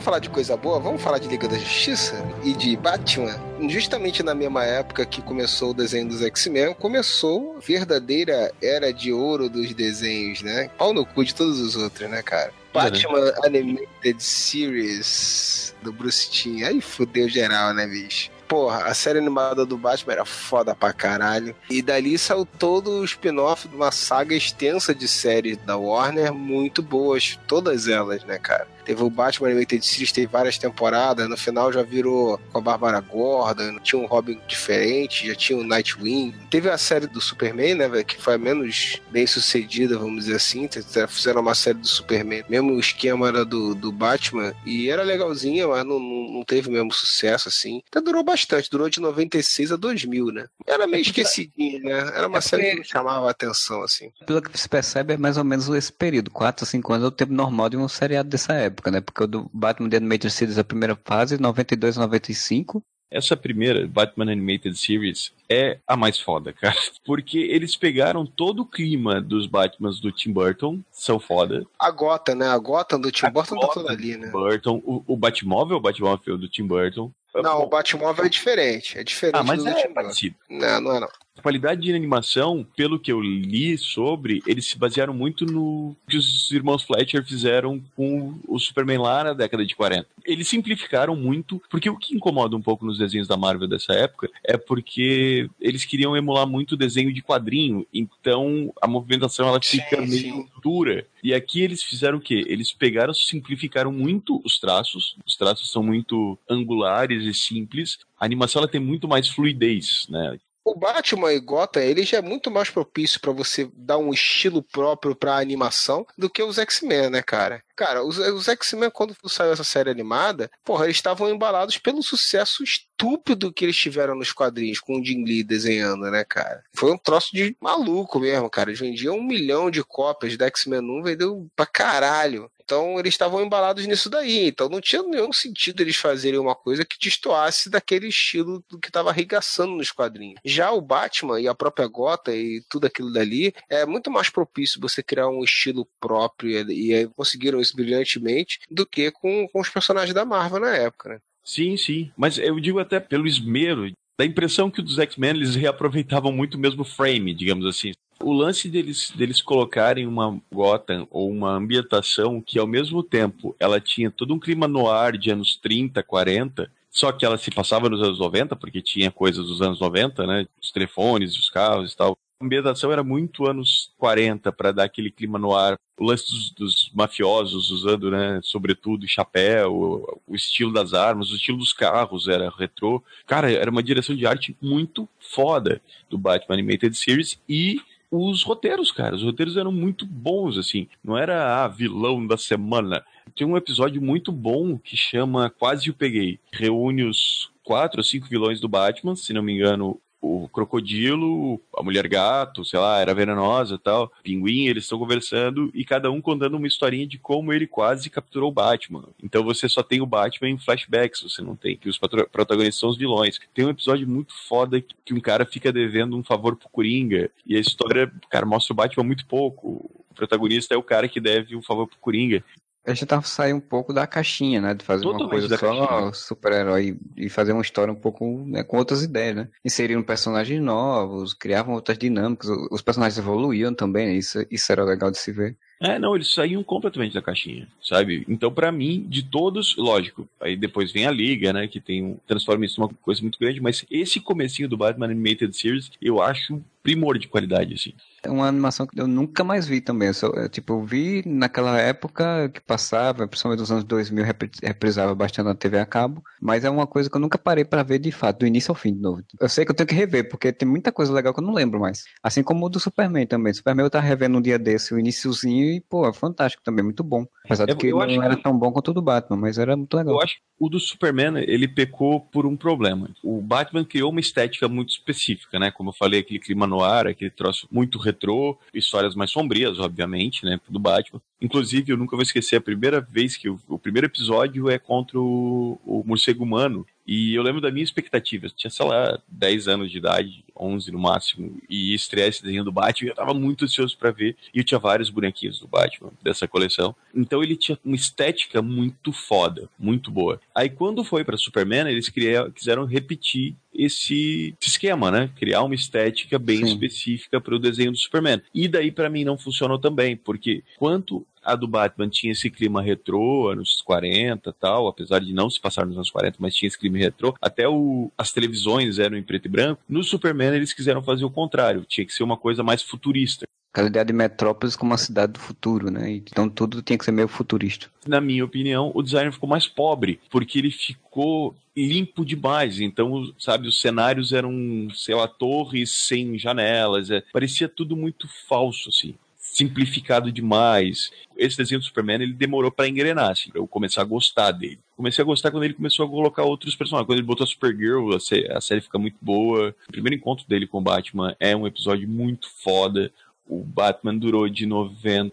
Vamos falar de coisa boa? Vamos falar de Liga da Justiça e de Batman? Justamente na mesma época que começou o desenho dos X-Men, começou a verdadeira era de ouro dos desenhos, né? Pau no cu de todos os outros, né, cara? Batman Animated Series do Bruce Timm. Aí fudeu geral, né, bicho? Porra, a série animada do Batman era foda pra caralho. E dali saiu todo o spin-off de uma saga extensa de séries da Warner, muito boas, todas elas, né, cara? Teve o Batman Animated Series, teve várias temporadas. No final já virou com a Bárbara Gordon, tinha um Robin diferente, já tinha o Nightwing. Teve a série do Superman, né, velho, que foi menos bem sucedida, vamos dizer assim. Fizeram uma série do Superman, mesmo o esquema era do, do Batman, e era legalzinha, mas não, não, não teve mesmo sucesso, assim. Até durou bastante, durou de 96 a 2000, né? Era meio esquecidinha, né? Era uma é série que não chamava a atenção, assim. Pelo que se percebe, é mais ou menos esse período, 4 a 5 anos é o tempo normal de um seriado dessa época, né? Porque o do Batman The Animated Series, a primeira fase, 92 a 95, essa primeira, Batman Animated Series, é a mais foda, cara. Porque eles pegaram todo o clima dos Batmans do Tim Burton, são foda. A Gotham, né? A Gotham do Tim a Burton tá toda ali, né? Burton, o, o Batmóvel, o Batmóvel do Tim Burton. Não, o Batmóvel é diferente. É diferente ah, mas do é parecido. Não, não é não. A qualidade de animação, pelo que eu li sobre, eles se basearam muito no que os irmãos Fletcher fizeram com o Superman lá na década de 40. Eles simplificaram muito, porque o que incomoda um pouco nos desenhos da Marvel dessa época é porque eles queriam emular muito o desenho de quadrinho, então a movimentação ela fica sim, meio sim. Dura. E aqui eles fizeram o quê? Eles pegaram, simplificaram muito os traços, os traços são muito angulares e simples, a animação ela tem muito mais fluidez, né? O Batman e Gotham, ele já é muito mais propício para você dar um estilo próprio pra animação do que os X-Men, né, cara? Cara, os, os X-Men, quando saiu essa série animada, porra, eles estavam embalados pelo sucesso estúpido que eles tiveram nos quadrinhos, com o Jim Lee desenhando, né, cara? Foi um troço de maluco mesmo, cara. Eles vendiam um milhão de cópias da X-Men 1, vendeu pra caralho. Então eles estavam embalados nisso daí. Então não tinha nenhum sentido eles fazerem uma coisa que destoasse daquele estilo do que estava arregaçando nos quadrinhos. Já o Batman e a própria Gota e tudo aquilo dali é muito mais propício você criar um estilo próprio e, conseguiram isso brilhantemente do que com, com os personagens da Marvel na época, né? Sim, sim. Mas eu digo até pelo esmero. Da impressão que os X-Men eles reaproveitavam muito o mesmo frame, digamos assim. O lance deles, deles colocarem uma Gotham ou uma ambientação que, ao mesmo tempo, ela tinha todo um clima no ar de anos 30, 40, só que ela se passava nos anos 90, porque tinha coisas dos anos 90, né? Os telefones, os carros e tal. Ambientação era muito anos 40 para dar aquele clima no ar. O lance dos, dos, mafiosos usando, né, sobretudo chapéu, o, o, estilo das armas, o estilo dos carros era retrô. Cara, era uma direção de arte muito foda do Batman Animated Series e os roteiros, cara. Os roteiros eram muito bons, assim. Não era a vilão da semana. Tem um episódio muito bom que chama Quase o Peguei. Reúne os quatro ou cinco vilões do Batman, se não me engano, o crocodilo, a mulher gato, sei lá, era venenosa e tal, pinguim, eles estão conversando e cada um contando uma historinha de como ele quase capturou o Batman. Então você só tem o Batman em flashbacks, você não tem que os protagonistas são os vilões. Tem um episódio muito foda que um cara fica devendo um favor pro Coringa e a história, cara, mostra o Batman muito pouco. O protagonista é o cara que deve um favor pro Coringa. A gente tava saindo um pouco da caixinha, né? De fazer Totalmente uma coisa só super-herói e fazer uma história um pouco né, com outras ideias, né? Inseriram personagens novos, criavam outras dinâmicas, os personagens evoluíam também, né? isso, isso era legal de se ver. É, não, eles saíam completamente da caixinha, sabe? Então, para mim, de todos, lógico, aí depois vem a Liga, né, que tem um, transforma isso numa coisa muito grande, mas esse comecinho do Batman Animated Series, eu acho primor de qualidade, assim. É uma animação que eu nunca mais vi também. Eu só, tipo, eu vi naquela época que passava, principalmente nos anos 2000, reprisava bastante na TV a cabo, mas é uma coisa que eu nunca parei para ver de fato, do início ao fim de novo. Eu sei que eu tenho que rever, porque tem muita coisa legal que eu não lembro mais. Assim como o do Superman também. Superman eu tava revendo um dia desse, o iníciozinho, e, pô, é fantástico também, muito bom. Apesar de que não era que... tão bom quanto o do Batman, mas era muito legal. Eu acho que o do Superman, ele pecou por um problema. O Batman criou uma estética muito específica, né? Como eu falei, aquele clima no ar, aquele troço muito retrô, histórias mais sombrias, obviamente, né? Do Batman. Inclusive, eu nunca vou esquecer a primeira vez que o, o primeiro episódio é contra o, o morcego humano. E eu lembro da minha expectativa. Eu tinha, sei lá, 10 anos de idade, 11 no máximo, e estrear esse desenho do Batman. Eu tava muito ansioso para ver. E eu tinha vários bonequinhos do Batman dessa coleção. Então ele tinha uma estética muito foda, muito boa. Aí quando foi para Superman, eles quiseram repetir esse esquema, né? Criar uma estética bem Sim. específica para o desenho do Superman. E daí para mim não funcionou também, porque quanto a do Batman tinha esse clima retrô, anos 40 tal, apesar de não se passar nos anos 40, mas tinha esse clima retrô. Até o, as televisões eram em preto e branco. No Superman eles quiseram fazer o contrário, tinha que ser uma coisa mais futurista. Aquela ideia de Metrópolis como uma cidade do futuro, né? Então tudo tinha que ser meio futurista. Na minha opinião, o design ficou mais pobre, porque ele ficou limpo demais. Então, sabe, os cenários eram, sei lá, torres sem janelas. É, parecia tudo muito falso, assim simplificado demais. Esse desenho do Superman ele demorou para engrenar, assim, pra eu começar a gostar dele. Comecei a gostar quando ele começou a colocar outros personagens. Quando ele botou a Supergirl, a, sé a série fica muito boa. O primeiro encontro dele com o Batman é um episódio muito foda. O Batman durou de 90,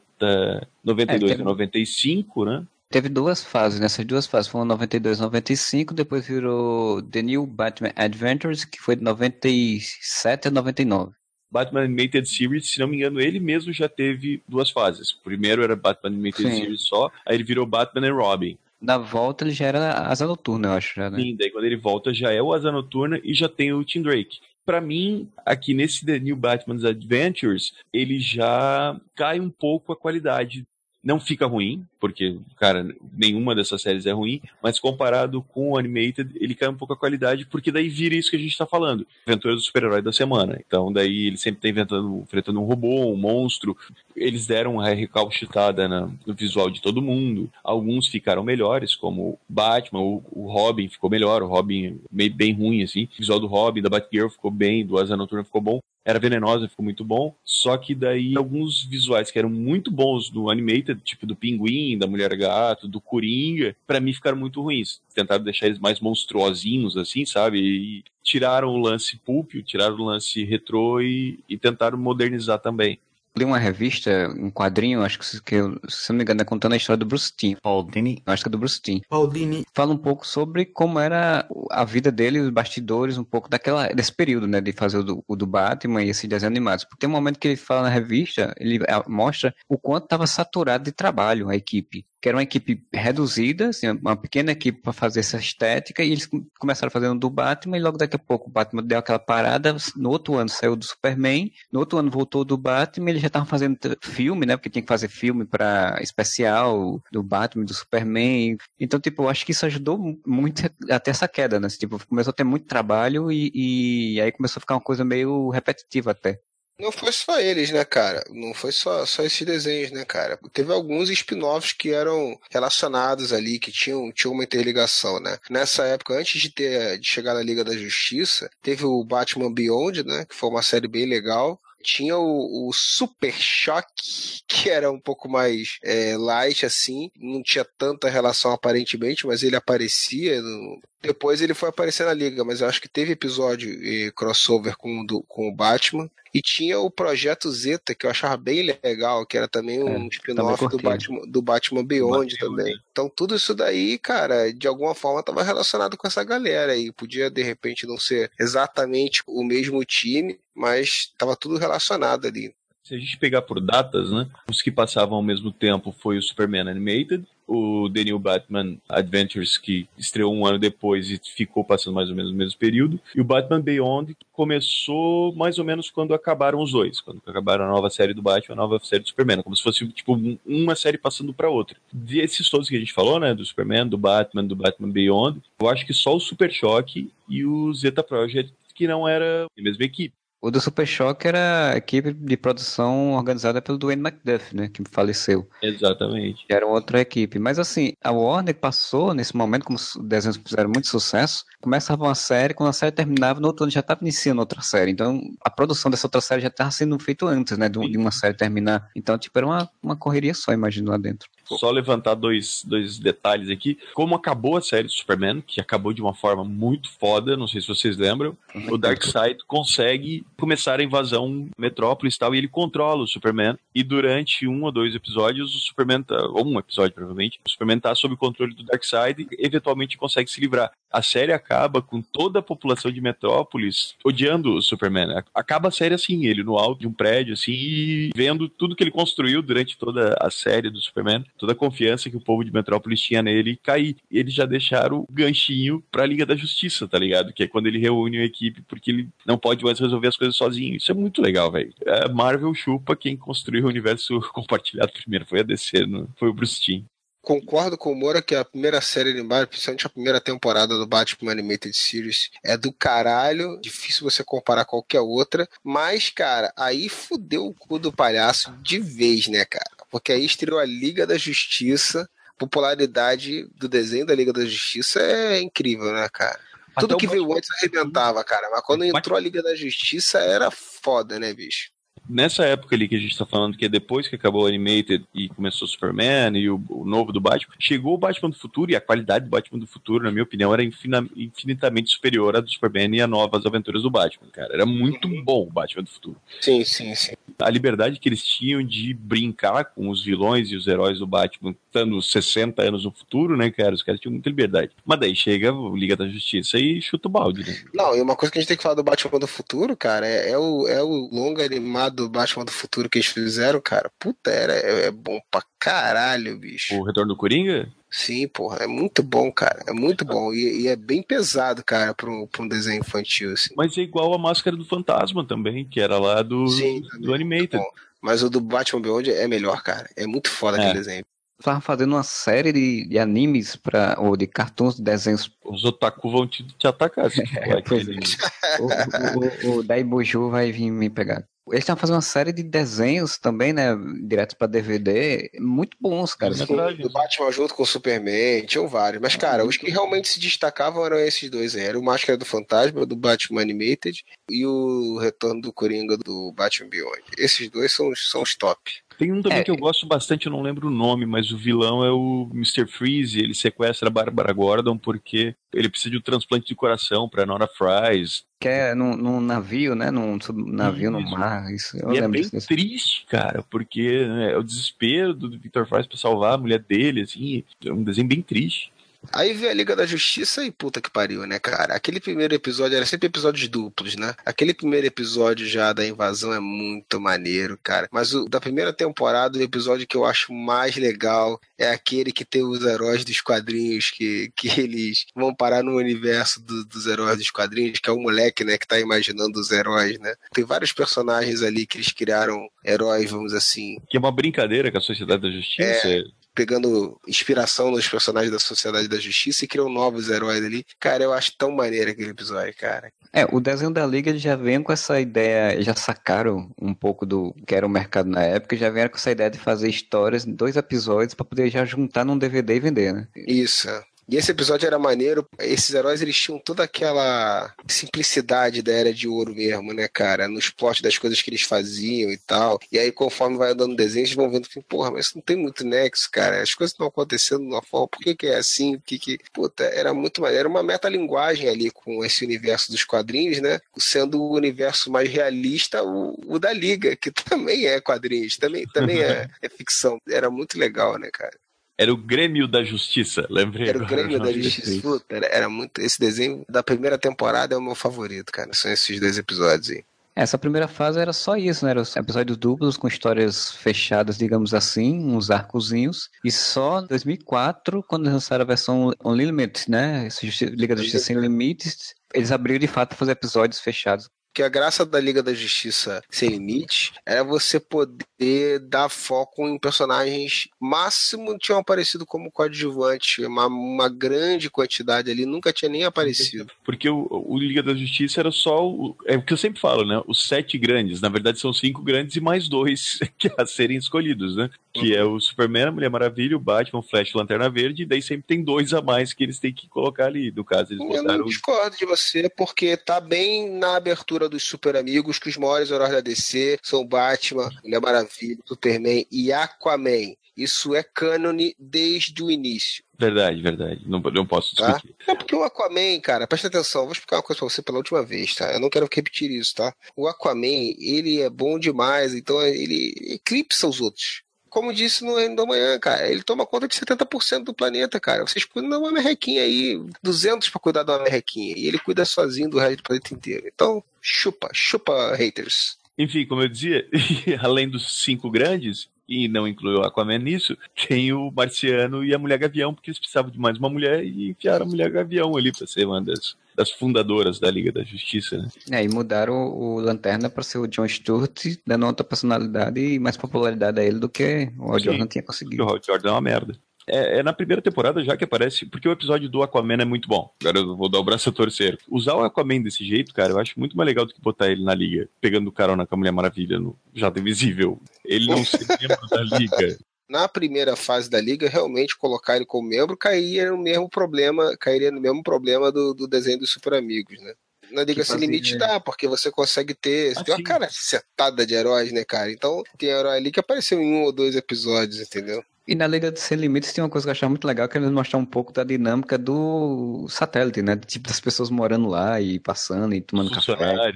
92 é, teve... a 95, né? Teve duas fases, nessas duas fases foram 92 95, depois virou The New Batman Adventures, que foi de 97 a 99. Batman Animated Series, se não me engano, ele mesmo já teve duas fases. O primeiro era Batman Animated Sim. Series só, aí ele virou Batman e Robin. Na volta ele já era Asa Noturna, eu acho. Já, né? Sim, daí quando ele volta já é o Asa Noturna e já tem o Tim Drake. Para mim, aqui nesse The New Batman's Adventures, ele já cai um pouco a qualidade não fica ruim, porque, cara, nenhuma dessas séries é ruim, mas comparado com o Animated, ele cai um pouco a qualidade, porque daí vira isso que a gente tá falando. Aventura do super-herói da semana. Então, daí ele sempre tá inventando, enfrentando um robô, um monstro. Eles deram uma recalchutada no visual de todo mundo. Alguns ficaram melhores, como Batman, o, o Robin ficou melhor, o Robin meio bem ruim, assim. O visual do Robin, da Batgirl ficou bem, do Asa Noturna ficou bom era venenosa, ficou muito bom. Só que daí alguns visuais que eram muito bons do Animated, tipo do Pinguim, da Mulher Gato, do Coringa, para mim ficaram muito ruins. Tentaram deixar eles mais monstruosinhos, assim, sabe? E tiraram o lance pulp, tiraram o lance retrô e, e tentaram modernizar também li uma revista, um quadrinho, acho que, que se não me engano, é contando a história do Bruce Timm. Paul Dini. Acho que é do Bruce Timm. Paul Dini. Fala um pouco sobre como era a vida dele, os bastidores, um pouco daquela, desse período, né, de fazer o do, o do Batman e esse desenho animado. Porque tem um momento que ele fala na revista, ele mostra o quanto estava saturado de trabalho a equipe que era uma equipe reduzida, assim, uma pequena equipe para fazer essa estética, e eles começaram fazendo do Batman, e logo daqui a pouco o Batman deu aquela parada, no outro ano saiu do Superman, no outro ano voltou do Batman, eles já estavam fazendo filme, né, porque tinha que fazer filme para especial do Batman, do Superman, então, tipo, eu acho que isso ajudou muito até essa queda, né, tipo, começou a ter muito trabalho, e, e aí começou a ficar uma coisa meio repetitiva até. Não foi só eles, né, cara? Não foi só, só esses desenhos, né, cara? Teve alguns spin-offs que eram relacionados ali, que tinham, tinham uma interligação, né? Nessa época, antes de ter de chegar na Liga da Justiça, teve o Batman Beyond, né? Que foi uma série bem legal tinha o, o, Super Choque, que era um pouco mais é, light, assim, não tinha tanta relação aparentemente, mas ele aparecia. No... Depois ele foi aparecer na Liga, mas eu acho que teve episódio eh, crossover com, do, com o Batman. E tinha o Projeto Zeta, que eu achava bem legal, que era também um é, spin-off do Batman, do Batman Beyond Batman, também. Então tudo isso daí, cara, de alguma forma estava relacionado com essa galera e podia de repente não ser exatamente o mesmo time, mas estava tudo relacionado ali. Se a gente pegar por datas, né? Os que passavam ao mesmo tempo foi o Superman Animated, o The New Batman Adventures, que estreou um ano depois e ficou passando mais ou menos no mesmo período, e o Batman Beyond, que começou mais ou menos quando acabaram os dois, quando acabaram a nova série do Batman, a nova série do Superman, como se fosse tipo uma série passando para outra. Desses todos que a gente falou, né, do Superman, do Batman, do Batman Beyond, eu acho que só o Super Choque e o Zeta Project que não era a mesma equipe. O do Super Shock era a equipe de produção organizada pelo Dwayne McDuff, né? Que faleceu. Exatamente. Era outra equipe. Mas assim, a Warner passou nesse momento, como os desenhos fizeram muito sucesso, começava uma série, quando a série terminava, no outro ano já estava iniciando outra série. Então, a produção dessa outra série já estava sendo feita antes, né? De uma série terminar. Então, tipo, era uma, uma correria só, imagino, lá dentro. Só levantar dois, dois detalhes aqui. Como acabou a série do Superman, que acabou de uma forma muito foda, não sei se vocês lembram, o Darkseid consegue começar a invasão Metrópolis e tal, e ele controla o Superman. E durante um ou dois episódios, o Superman tá, ou um episódio provavelmente, o Superman tá sob o controle do Darkseid e eventualmente consegue se livrar. A série acaba com toda a população de Metrópolis odiando o Superman. Acaba a série assim, ele no alto de um prédio, assim, e vendo tudo que ele construiu durante toda a série do Superman toda a confiança que o povo de Metrópolis tinha nele cair. Eles já deixaram o ganchinho pra Liga da Justiça, tá ligado? Que é quando ele reúne a equipe porque ele não pode mais resolver as coisas sozinho. Isso é muito legal, velho. É Marvel chupa quem construiu o universo compartilhado primeiro. Foi a DC, não foi o Bruce Timm. concordo com o Moura que a primeira série animada, principalmente a primeira temporada do Batman Animated Series, é do caralho. Difícil você comparar qualquer outra. Mas, cara, aí fudeu o cu do palhaço de vez, né, cara? Porque aí estreou a Liga da Justiça. Popularidade do desenho da Liga da Justiça é incrível, né, cara? Tudo que veio antes arrebentava, cara. Mas quando entrou a Liga da Justiça era foda, né, bicho? Nessa época ali que a gente tá falando, que é depois que acabou o Animated e começou o Superman e o, o, novo do Batman, chegou o Batman do Futuro e a qualidade do Batman do Futuro, na minha opinião, era infinitamente superior à do Superman e a novas aventuras do Batman, cara. Era muito uhum. bom o Batman do Futuro. Sim, sim, sim. A liberdade que eles tinham de brincar com os vilões e os heróis do Batman, estando 60 anos no futuro, né, cara? Os caras tinham muita liberdade. Mas daí chega o Liga da Justiça e chuta o balde, né? Não, e uma coisa que a gente tem que falar do Batman do Futuro, cara, é, é o, é o longa animado do Batman do Futuro que eles fizeram, cara, puta, era, é, é bom pra caralho, bicho. O Retorno do Coringa? Sim, porra, é muito bom, cara. É muito bom. E, e é bem pesado, cara, pra um, pra um desenho infantil, assim. Mas é igual a Máscara do Fantasma também, que era lá do, Sim, do Animated. Mas o do Batman Beyond é melhor, cara. É muito foda é. aquele desenho estavam fazendo uma série de, de, animes pra, ou de cartões de desenhos. Os otaku vão te, te atacar. Se é, é. o, o, o, o Daiboju vai vir me pegar. Eles estão fazendo uma série de desenhos também, né? Direto pra DVD. Muito bons, cara. Sim, do Batman junto com o Superman, tinham vários. Mas, cara, os que realmente se destacavam eram esses dois. Era o Máscara do Fantasma, do Batman Animated, e o Retorno do Coringa do Batman Beyond. Esses dois são, são os top. Tem um também é, que eu gosto bastante, eu não lembro o nome, mas o vilão é o Mr. Freeze. Ele sequestra a Barbara Gordon porque ele precisa de um transplante de coração para Nora Fries. Que é num, num navio, né? Num navio isso. no mar. Isso, eu e é bem disso. triste, cara, porque né, é o desespero do Victor Fries para salvar a mulher dele, assim. É um desenho bem triste. Aí veio a Liga da Justiça e puta que pariu, né, cara? Aquele primeiro episódio era sempre episódios duplos, né? Aquele primeiro episódio já da invasão é muito maneiro, cara. Mas o da primeira temporada, o episódio que eu acho mais legal é aquele que tem os heróis dos quadrinhos, que, que eles vão parar no universo do, dos heróis dos quadrinhos, que é o moleque, né, que tá imaginando os heróis, né? Tem vários personagens ali que eles criaram heróis, vamos assim. Que é uma brincadeira com a Sociedade da Justiça. É, pegando inspiração nos personagens da Sociedade da Justiça e criam novos heróis ali. Cara, eu acho tão maneiro aquele episódio, cara. É, o desenho da Liga já vem com essa ideia, já sacaram um pouco do que era o mercado na época, já vieram com essa ideia de fazer histórias em dois episódios para poder já juntar num DVD e vender, né? Isso. E esse episódio era maneiro. Esses heróis eles tinham toda aquela simplicidade da era de ouro mesmo, né, cara? Nos plots das coisas que eles faziam e tal. E aí, conforme vai andando o desenho, eles vão vendo que, porra, mas não tem muito nexo, cara. As coisas estão acontecendo de uma forma. Por que, que é assim? Por que, que. Puta, era muito maneiro. Era uma metalinguagem ali com esse universo dos quadrinhos, né? Sendo o universo mais realista, o, o da Liga, que também é quadrinhos, também, também é, é ficção. Era muito legal, né, cara? Era o Grêmio da Justiça, lembrei. Era o Grêmio da Justiça. Puta, era, era, muito. Esse desenho da primeira temporada é o meu favorito, cara. São esses dois episódios aí. Essa primeira fase era só isso, né? Eram episódios duplos com histórias fechadas, digamos assim, uns arcozinhos. E só em 2004, quando lançaram a versão Unlimited, né? Liga da Justiça Sem Limites, eles abriram de fato fazer episódios fechados que a graça da Liga da Justiça Sem Limite era você poder dar foco em personagens máximo tinham aparecido como coadjuvante, uma, uma grande quantidade ali nunca tinha nem aparecido. Porque o, o Liga da Justiça era só o, é o que eu sempre falo, né? Os sete grandes, na verdade são cinco grandes e mais dois que a serem escolhidos, né? Que uhum. é o Superman, a Mulher Maravilha, o Batman, o Flash, o Lanterna Verde, e daí sempre tem dois a mais que eles têm que colocar ali, no caso eles eu botaram... não discordo de você, porque tá bem na abertura dos super amigos que os maiores heróis da DC são Batman, Mulher Maravilha, Superman e Aquaman. Isso é cânone desde o início. Verdade, verdade. Não, não posso tá? discutir. Tá? É porque o Aquaman, cara, presta atenção, vou explicar uma coisa pra você pela última vez, tá? Eu não quero repetir isso, tá? O Aquaman, ele é bom demais, então ele eclipsa os outros como disse no Reino da Manhã, cara, ele toma conta de 70% do planeta, cara. Vocês cuidam de uma merrequinha aí, 200 para cuidar de uma merrequinha, e ele cuida sozinho do resto do planeta inteiro. Então, chupa, chupa, haters. Enfim, como eu dizia, além dos cinco grandes, e não incluiu o Aquaman nisso, tem o Marciano e a Mulher Gavião, porque eles precisavam de mais uma mulher e enfiaram a Mulher Gavião ali para ser uma das, das fundadoras da Liga da Justiça, né? É, e mudaram o, o Lanterna para ser o John Stewart, dando outra personalidade e mais popularidade a ele do que o Hal Jordan tinha conseguido. O Hal Jordan é uma merda. É, é, na primeira temporada já que aparece, porque o episódio do Aquaman é muito bom. Agora eu vou dar o braço a torcer. Usar o Aquaman desse jeito, cara, eu acho muito mais legal do que botar ele na liga, pegando carona com a Mulher Maravilha no Jato Invisível. Ele não ser membro da liga na primeira fase da liga, realmente colocar ele como membro cairia no mesmo problema, cairia no mesmo problema do, do desenho dos Super Amigos, né? Na Liga Sem Limite é. dá, porque você consegue ter. Você tem uma cara setada de heróis, né, cara? Então tem herói ali que apareceu em um ou dois episódios, entendeu? E na Liga de Sem Limites tem uma coisa que eu achava muito legal, que eles mostrar um pouco da dinâmica do satélite, né? Tipo, das pessoas morando lá e passando e tomando café.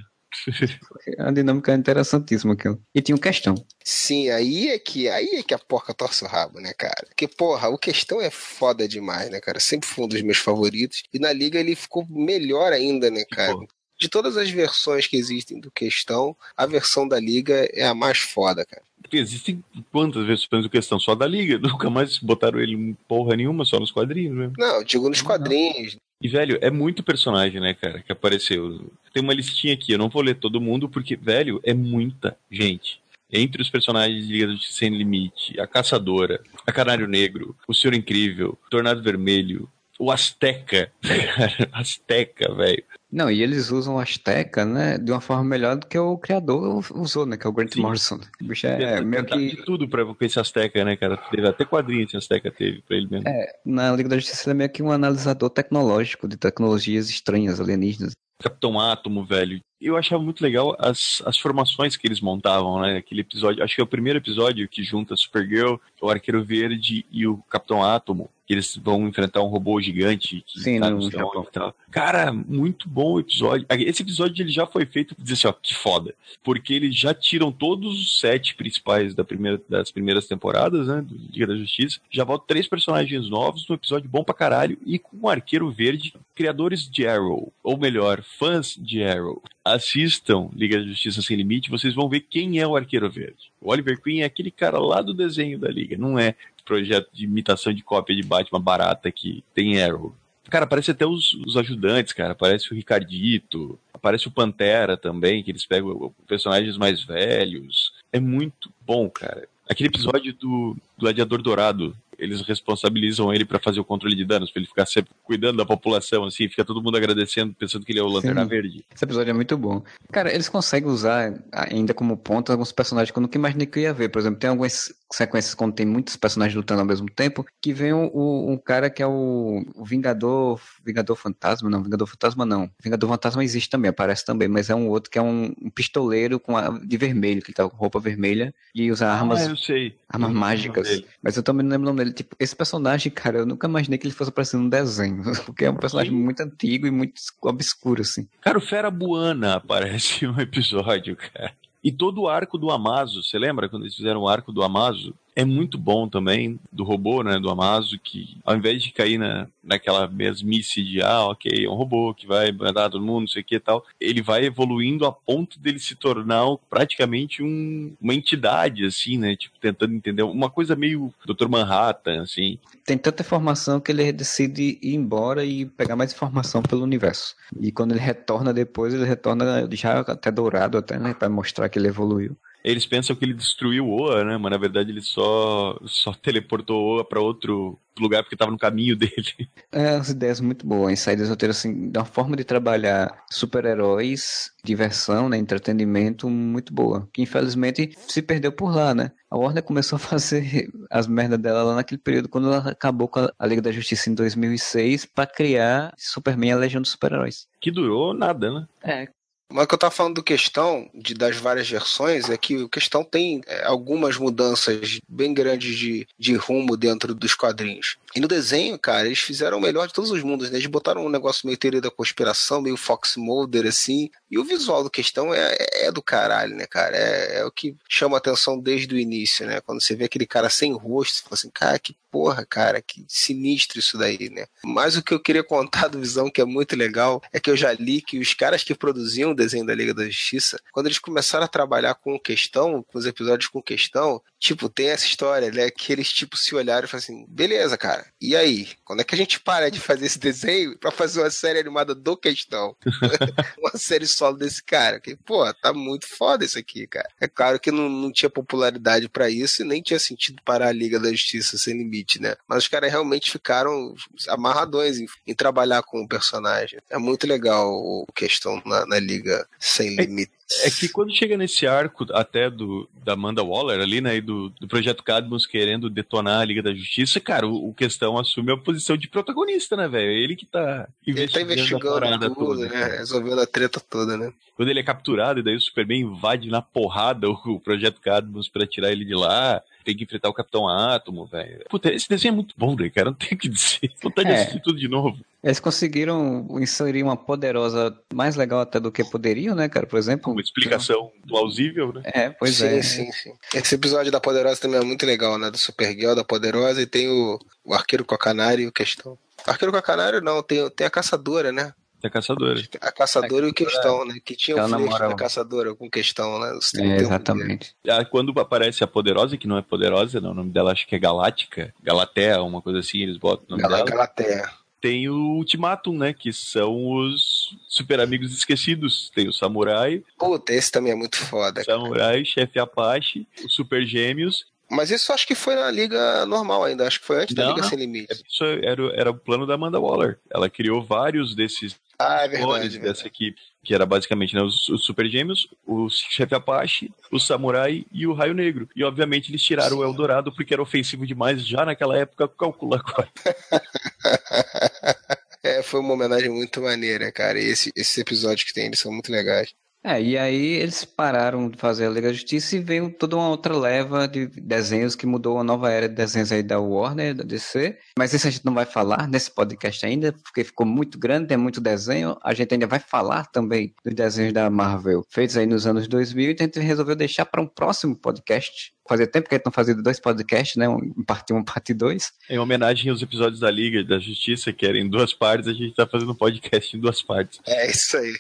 É uma dinâmica interessantíssima aquilo. E tinha um questão. Sim, aí é que aí é que a porca torce o rabo, né, cara? Porque, porra, o questão é foda demais, né, cara? Sempre foi um dos meus favoritos. E na liga ele ficou melhor ainda, né, cara? De todas as versões que existem do questão, a versão da liga é a mais foda, cara. Porque existem quantas versões do questão? Só da liga. Nunca mais botaram ele em porra nenhuma, só nos quadrinhos mesmo. Não, digo nos quadrinhos. E, velho, é muito personagem, né, cara, que apareceu. Tem uma listinha aqui, eu não vou ler todo mundo, porque, velho, é muita gente. Entre os personagens de Liga Sem Limite, a Caçadora, a Canário Negro, o Senhor Incrível, Tornado Vermelho, o Azteca. Azteca, velho. Não, e eles usam o Azteca, né, de uma forma melhor do que o criador usou, né, que é o Grant Sim. Morrison. O bicho é, é meio que... de tudo pra esse Azteca, né, cara? Teve até quadrinho esse Azteca teve pra ele mesmo. É, na Liga da Justiça ele é meio que um analisador tecnológico de tecnologias estranhas, alienígenas. Capitão Átomo, velho. Eu achava muito legal as, as formações que eles montavam, né? Aquele episódio, acho que é o primeiro episódio que junta Supergirl, o Arqueiro Verde e o Capitão Átomo que eles vão enfrentar um robô gigante que Sim, tá no, Japão. E tal. Cara, muito bom o episódio. Esse episódio ele já foi feito pra dizer assim, ó, que foda. Porque eles já tiram todos os sete principais da primeira, das primeiras temporadas, né, do Liga da Justiça. Já voltam três personagens novos, um episódio bom pra caralho e com um arqueiro verde, criadores de Arrow, ou melhor, fãs de Arrow. Assistam Liga da Justiça Sem Limite, vocês vão ver quem é o Arqueiro Verde. O Oliver Queen é aquele cara lá do desenho da Liga, não é projeto de imitação de cópia de Batman barata que tem Arrow. Cara, aparece até os, os ajudantes, cara. Aparece o Ricardito, aparece o Pantera também, que eles pegam personagens mais velhos. É muito bom, cara. Aquele episódio do Gladiador Dourado, eles responsabilizam ele para fazer o controle de danos, para ele ficar sempre cuidando da população, assim, fica todo mundo agradecendo, pensando que ele é o Lanterna Sim. Verde. Esse episódio é muito bom. Cara, eles conseguem usar ainda como ponto alguns personagens que eu nunca imaginei que eu ia ver. Por exemplo, tem algumas sequências quando tem muitos personagens lutando ao mesmo tempo, que vem um, um cara que é o, o, Vingador, Vingador Fantasma, não, Vingador Fantasma não. Vingador Fantasma existe também, aparece também, mas é um outro que é um, um pistoleiro com a, de vermelho, que tá com roupa vermelha e usa ah, armas, eu sei. armas eu mágicas. Mas eu também não lembro o nome dele. Tipo, esse personagem, cara, eu nunca imaginei que ele fosse aparecer num desenho, porque é um personagem muito antigo e muito obscuro, assim. Cara, o Fera Buana aparece em um episódio, cara. E todo o arco do Amazo, você lembra quando eles fizeram o arco do Amazo? É muito bom também, do robô, né, do Amazo, que ao invés de cair na, naquela mesmice de, ah, ok, é um robô que vai mandar todo mundo, não sei o que e tal, ele vai evoluindo a ponto dele se tornar praticamente um, uma entidade, assim, né, tipo, tentando entender, uma coisa meio Dr. Manhattan, assim. Tem tanta informação que ele decide ir embora e pegar mais informação pelo universo. E quando ele retorna depois, ele retorna já até dourado, até, né, pra mostrar que ele evoluiu eles pensam que ele destruiu Oa, né? Mas na verdade ele só, só teleportou Oa para outro lugar porque estava no caminho dele. É, as ideias muito boas, saídas roteiras assim, da forma de trabalhar super-heróis, diversão, né, entretenimento muito boa. Que infelizmente se perdeu por lá, né? A Warner começou a fazer as merdas dela lá naquele período quando ela acabou com a Liga da Justiça em 2006 para criar Superman e a Legião dos Super-Heróis. Que durou nada, né? É, mas o que eu tava falando do questão, de, das várias versões, é que o questão tem é, algumas mudanças bem grandes de, de rumo dentro dos quadrinhos. E no desenho, cara, eles fizeram o melhor de todos os mundos, né? Eles botaram um negócio meio teoria da conspiração, meio Fox Mulder, assim. E o visual do questão é, é do caralho, né, cara? É, é, o que chama atenção desde o início, né? Quando você vê aquele cara sem rosto, você fala assim, cara, que porra, cara, que sinistro isso daí, né? Mas o que eu queria contar do Visão, que é muito legal, é que eu já li que os caras que produziam o desenho da Liga da Justiça, quando eles começaram a trabalhar com questão, com os episódios com questão, tipo, tem essa história, né? Que eles, tipo, se olharam e falaram assim, beleza, cara, cara, e aí? Quando é que a gente para de fazer esse desenho pra fazer uma série animada do Questão? uma série solo desse cara. Que, pô, tá muito foda isso aqui, cara. É claro que não, não tinha popularidade para isso e nem tinha sentido parar a Liga da Justiça sem limite, né? Mas os caras realmente ficaram amarradões em, em, trabalhar com o personagem. É muito legal o Questão na, na Liga Sem Limite. É que quando chega nesse arco até do da Amanda Waller ali, né, e do, do Projeto Cadmus querendo detonar a Liga da Justiça, cara, o, o Questão assume a posição de protagonista, né, velho? Ele que tá Ele tá investigando, a investigando tudo, toda, né? Resolvendo a treta toda, né? Quando ele é capturado e daí o Superman invade na porrada o, o Projeto Cadmus pra tirar ele de lá, tem que enfrentar o Capitão Átomo, velho. Puta, esse desenho é muito bom, né, cara? Não tem o que dizer. Vontade de É. assistir tudo de novo. Eles conseguiram inserir uma poderosa mais legal até do que poderiam, né, cara? Por exemplo. Uma explicação plausível, né? É, pois sim, é. sim, sim. Esse episódio da Poderosa também é muito legal, né? Do Supergirl, da Poderosa, e tem o, o Arqueiro com a Canário e o Questão. Arqueiro com a Canário não, tem, tem a Caçadora, né? Da Caçadora. A Caçadora e o Questão, né? Que tinha o flerte namora da Caçadora com Questão, né? Os É, 31 dele. exatamente. Ah, Quando aparece a Poderosa, que não é Poderosa, não, o nome dela acho que é Galáctica, Galatea, uma coisa assim, eles botam o nome Gal- dela. Galatea. Tem o Ultimatum, né, que são os super amigos esquecidos. Tem o Samurai, Puta, esse também é muito foda. cara. Samurai, Chefe Apache, os Super Gêmeos. Mas isso acho que foi na Liga normal ainda, acho que foi antes da Não, Liga não. Sem Limite. Isso era, era o plano da Amanda Waller. Ela criou vários desses Ah, é verdade. dessa verdade. equipe, que era basicamente né, os, os Super Gêmeos, o Chefe Apache, o Samurai e o Raio Negro. E obviamente eles tiraram o Eldorado porque era ofensivo demais já naquela época, calcula agora. É, foi uma homenagem muito maneira, cara. E esse, esses episódios que tem, eles são muito legais. É, e aí eles pararam de fazer a Liga da Justiça e veio toda uma outra leva de desenhos que mudou a nova era de desenhos aí da Warner, da DC. Mas isso a gente não vai falar nesse podcast ainda, porque ficou muito grande, tem muito desenho. A gente ainda vai falar também dos desenhos da Marvel feitos aí nos anos 2000 e a gente resolveu deixar para um próximo podcast. Fazia tempo que a gente não fazia dois podcasts, né? Um parte 1 um, parte 2. Em homenagem aos episódios da Liga da Justiça, que eram em duas partes, a gente tá fazendo um podcast em duas partes. É isso aí.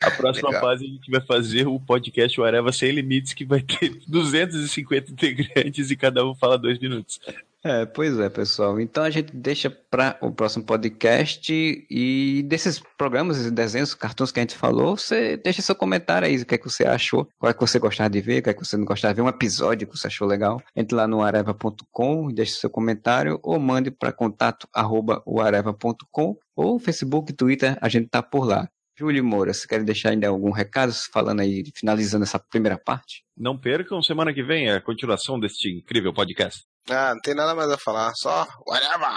A próxima Legal. fase a gente vai fazer o podcast Areva Sem Limites, que vai ter 250 integrantes e cada um fala dois minutos. É, pois é, pessoal. Então a gente deixa para o próximo podcast e desses programas, desenhos, cartões que a gente falou, você deixa seu comentário aí, o que é que você achou, qual é que você gostava de ver, o que é que você não gostava de ver, um episódio que você achou legal. Entre lá no areva.com deixe seu comentário ou mande para contato arroba uareva.com ou Facebook, Twitter, a gente tá por lá. Júlio Moura, você quer deixar ainda algum recado falando aí, finalizando essa primeira parte? Não percam, semana que vem é a continuação deste incrível podcast. Ah, não tem nada mais a falar, só whatever.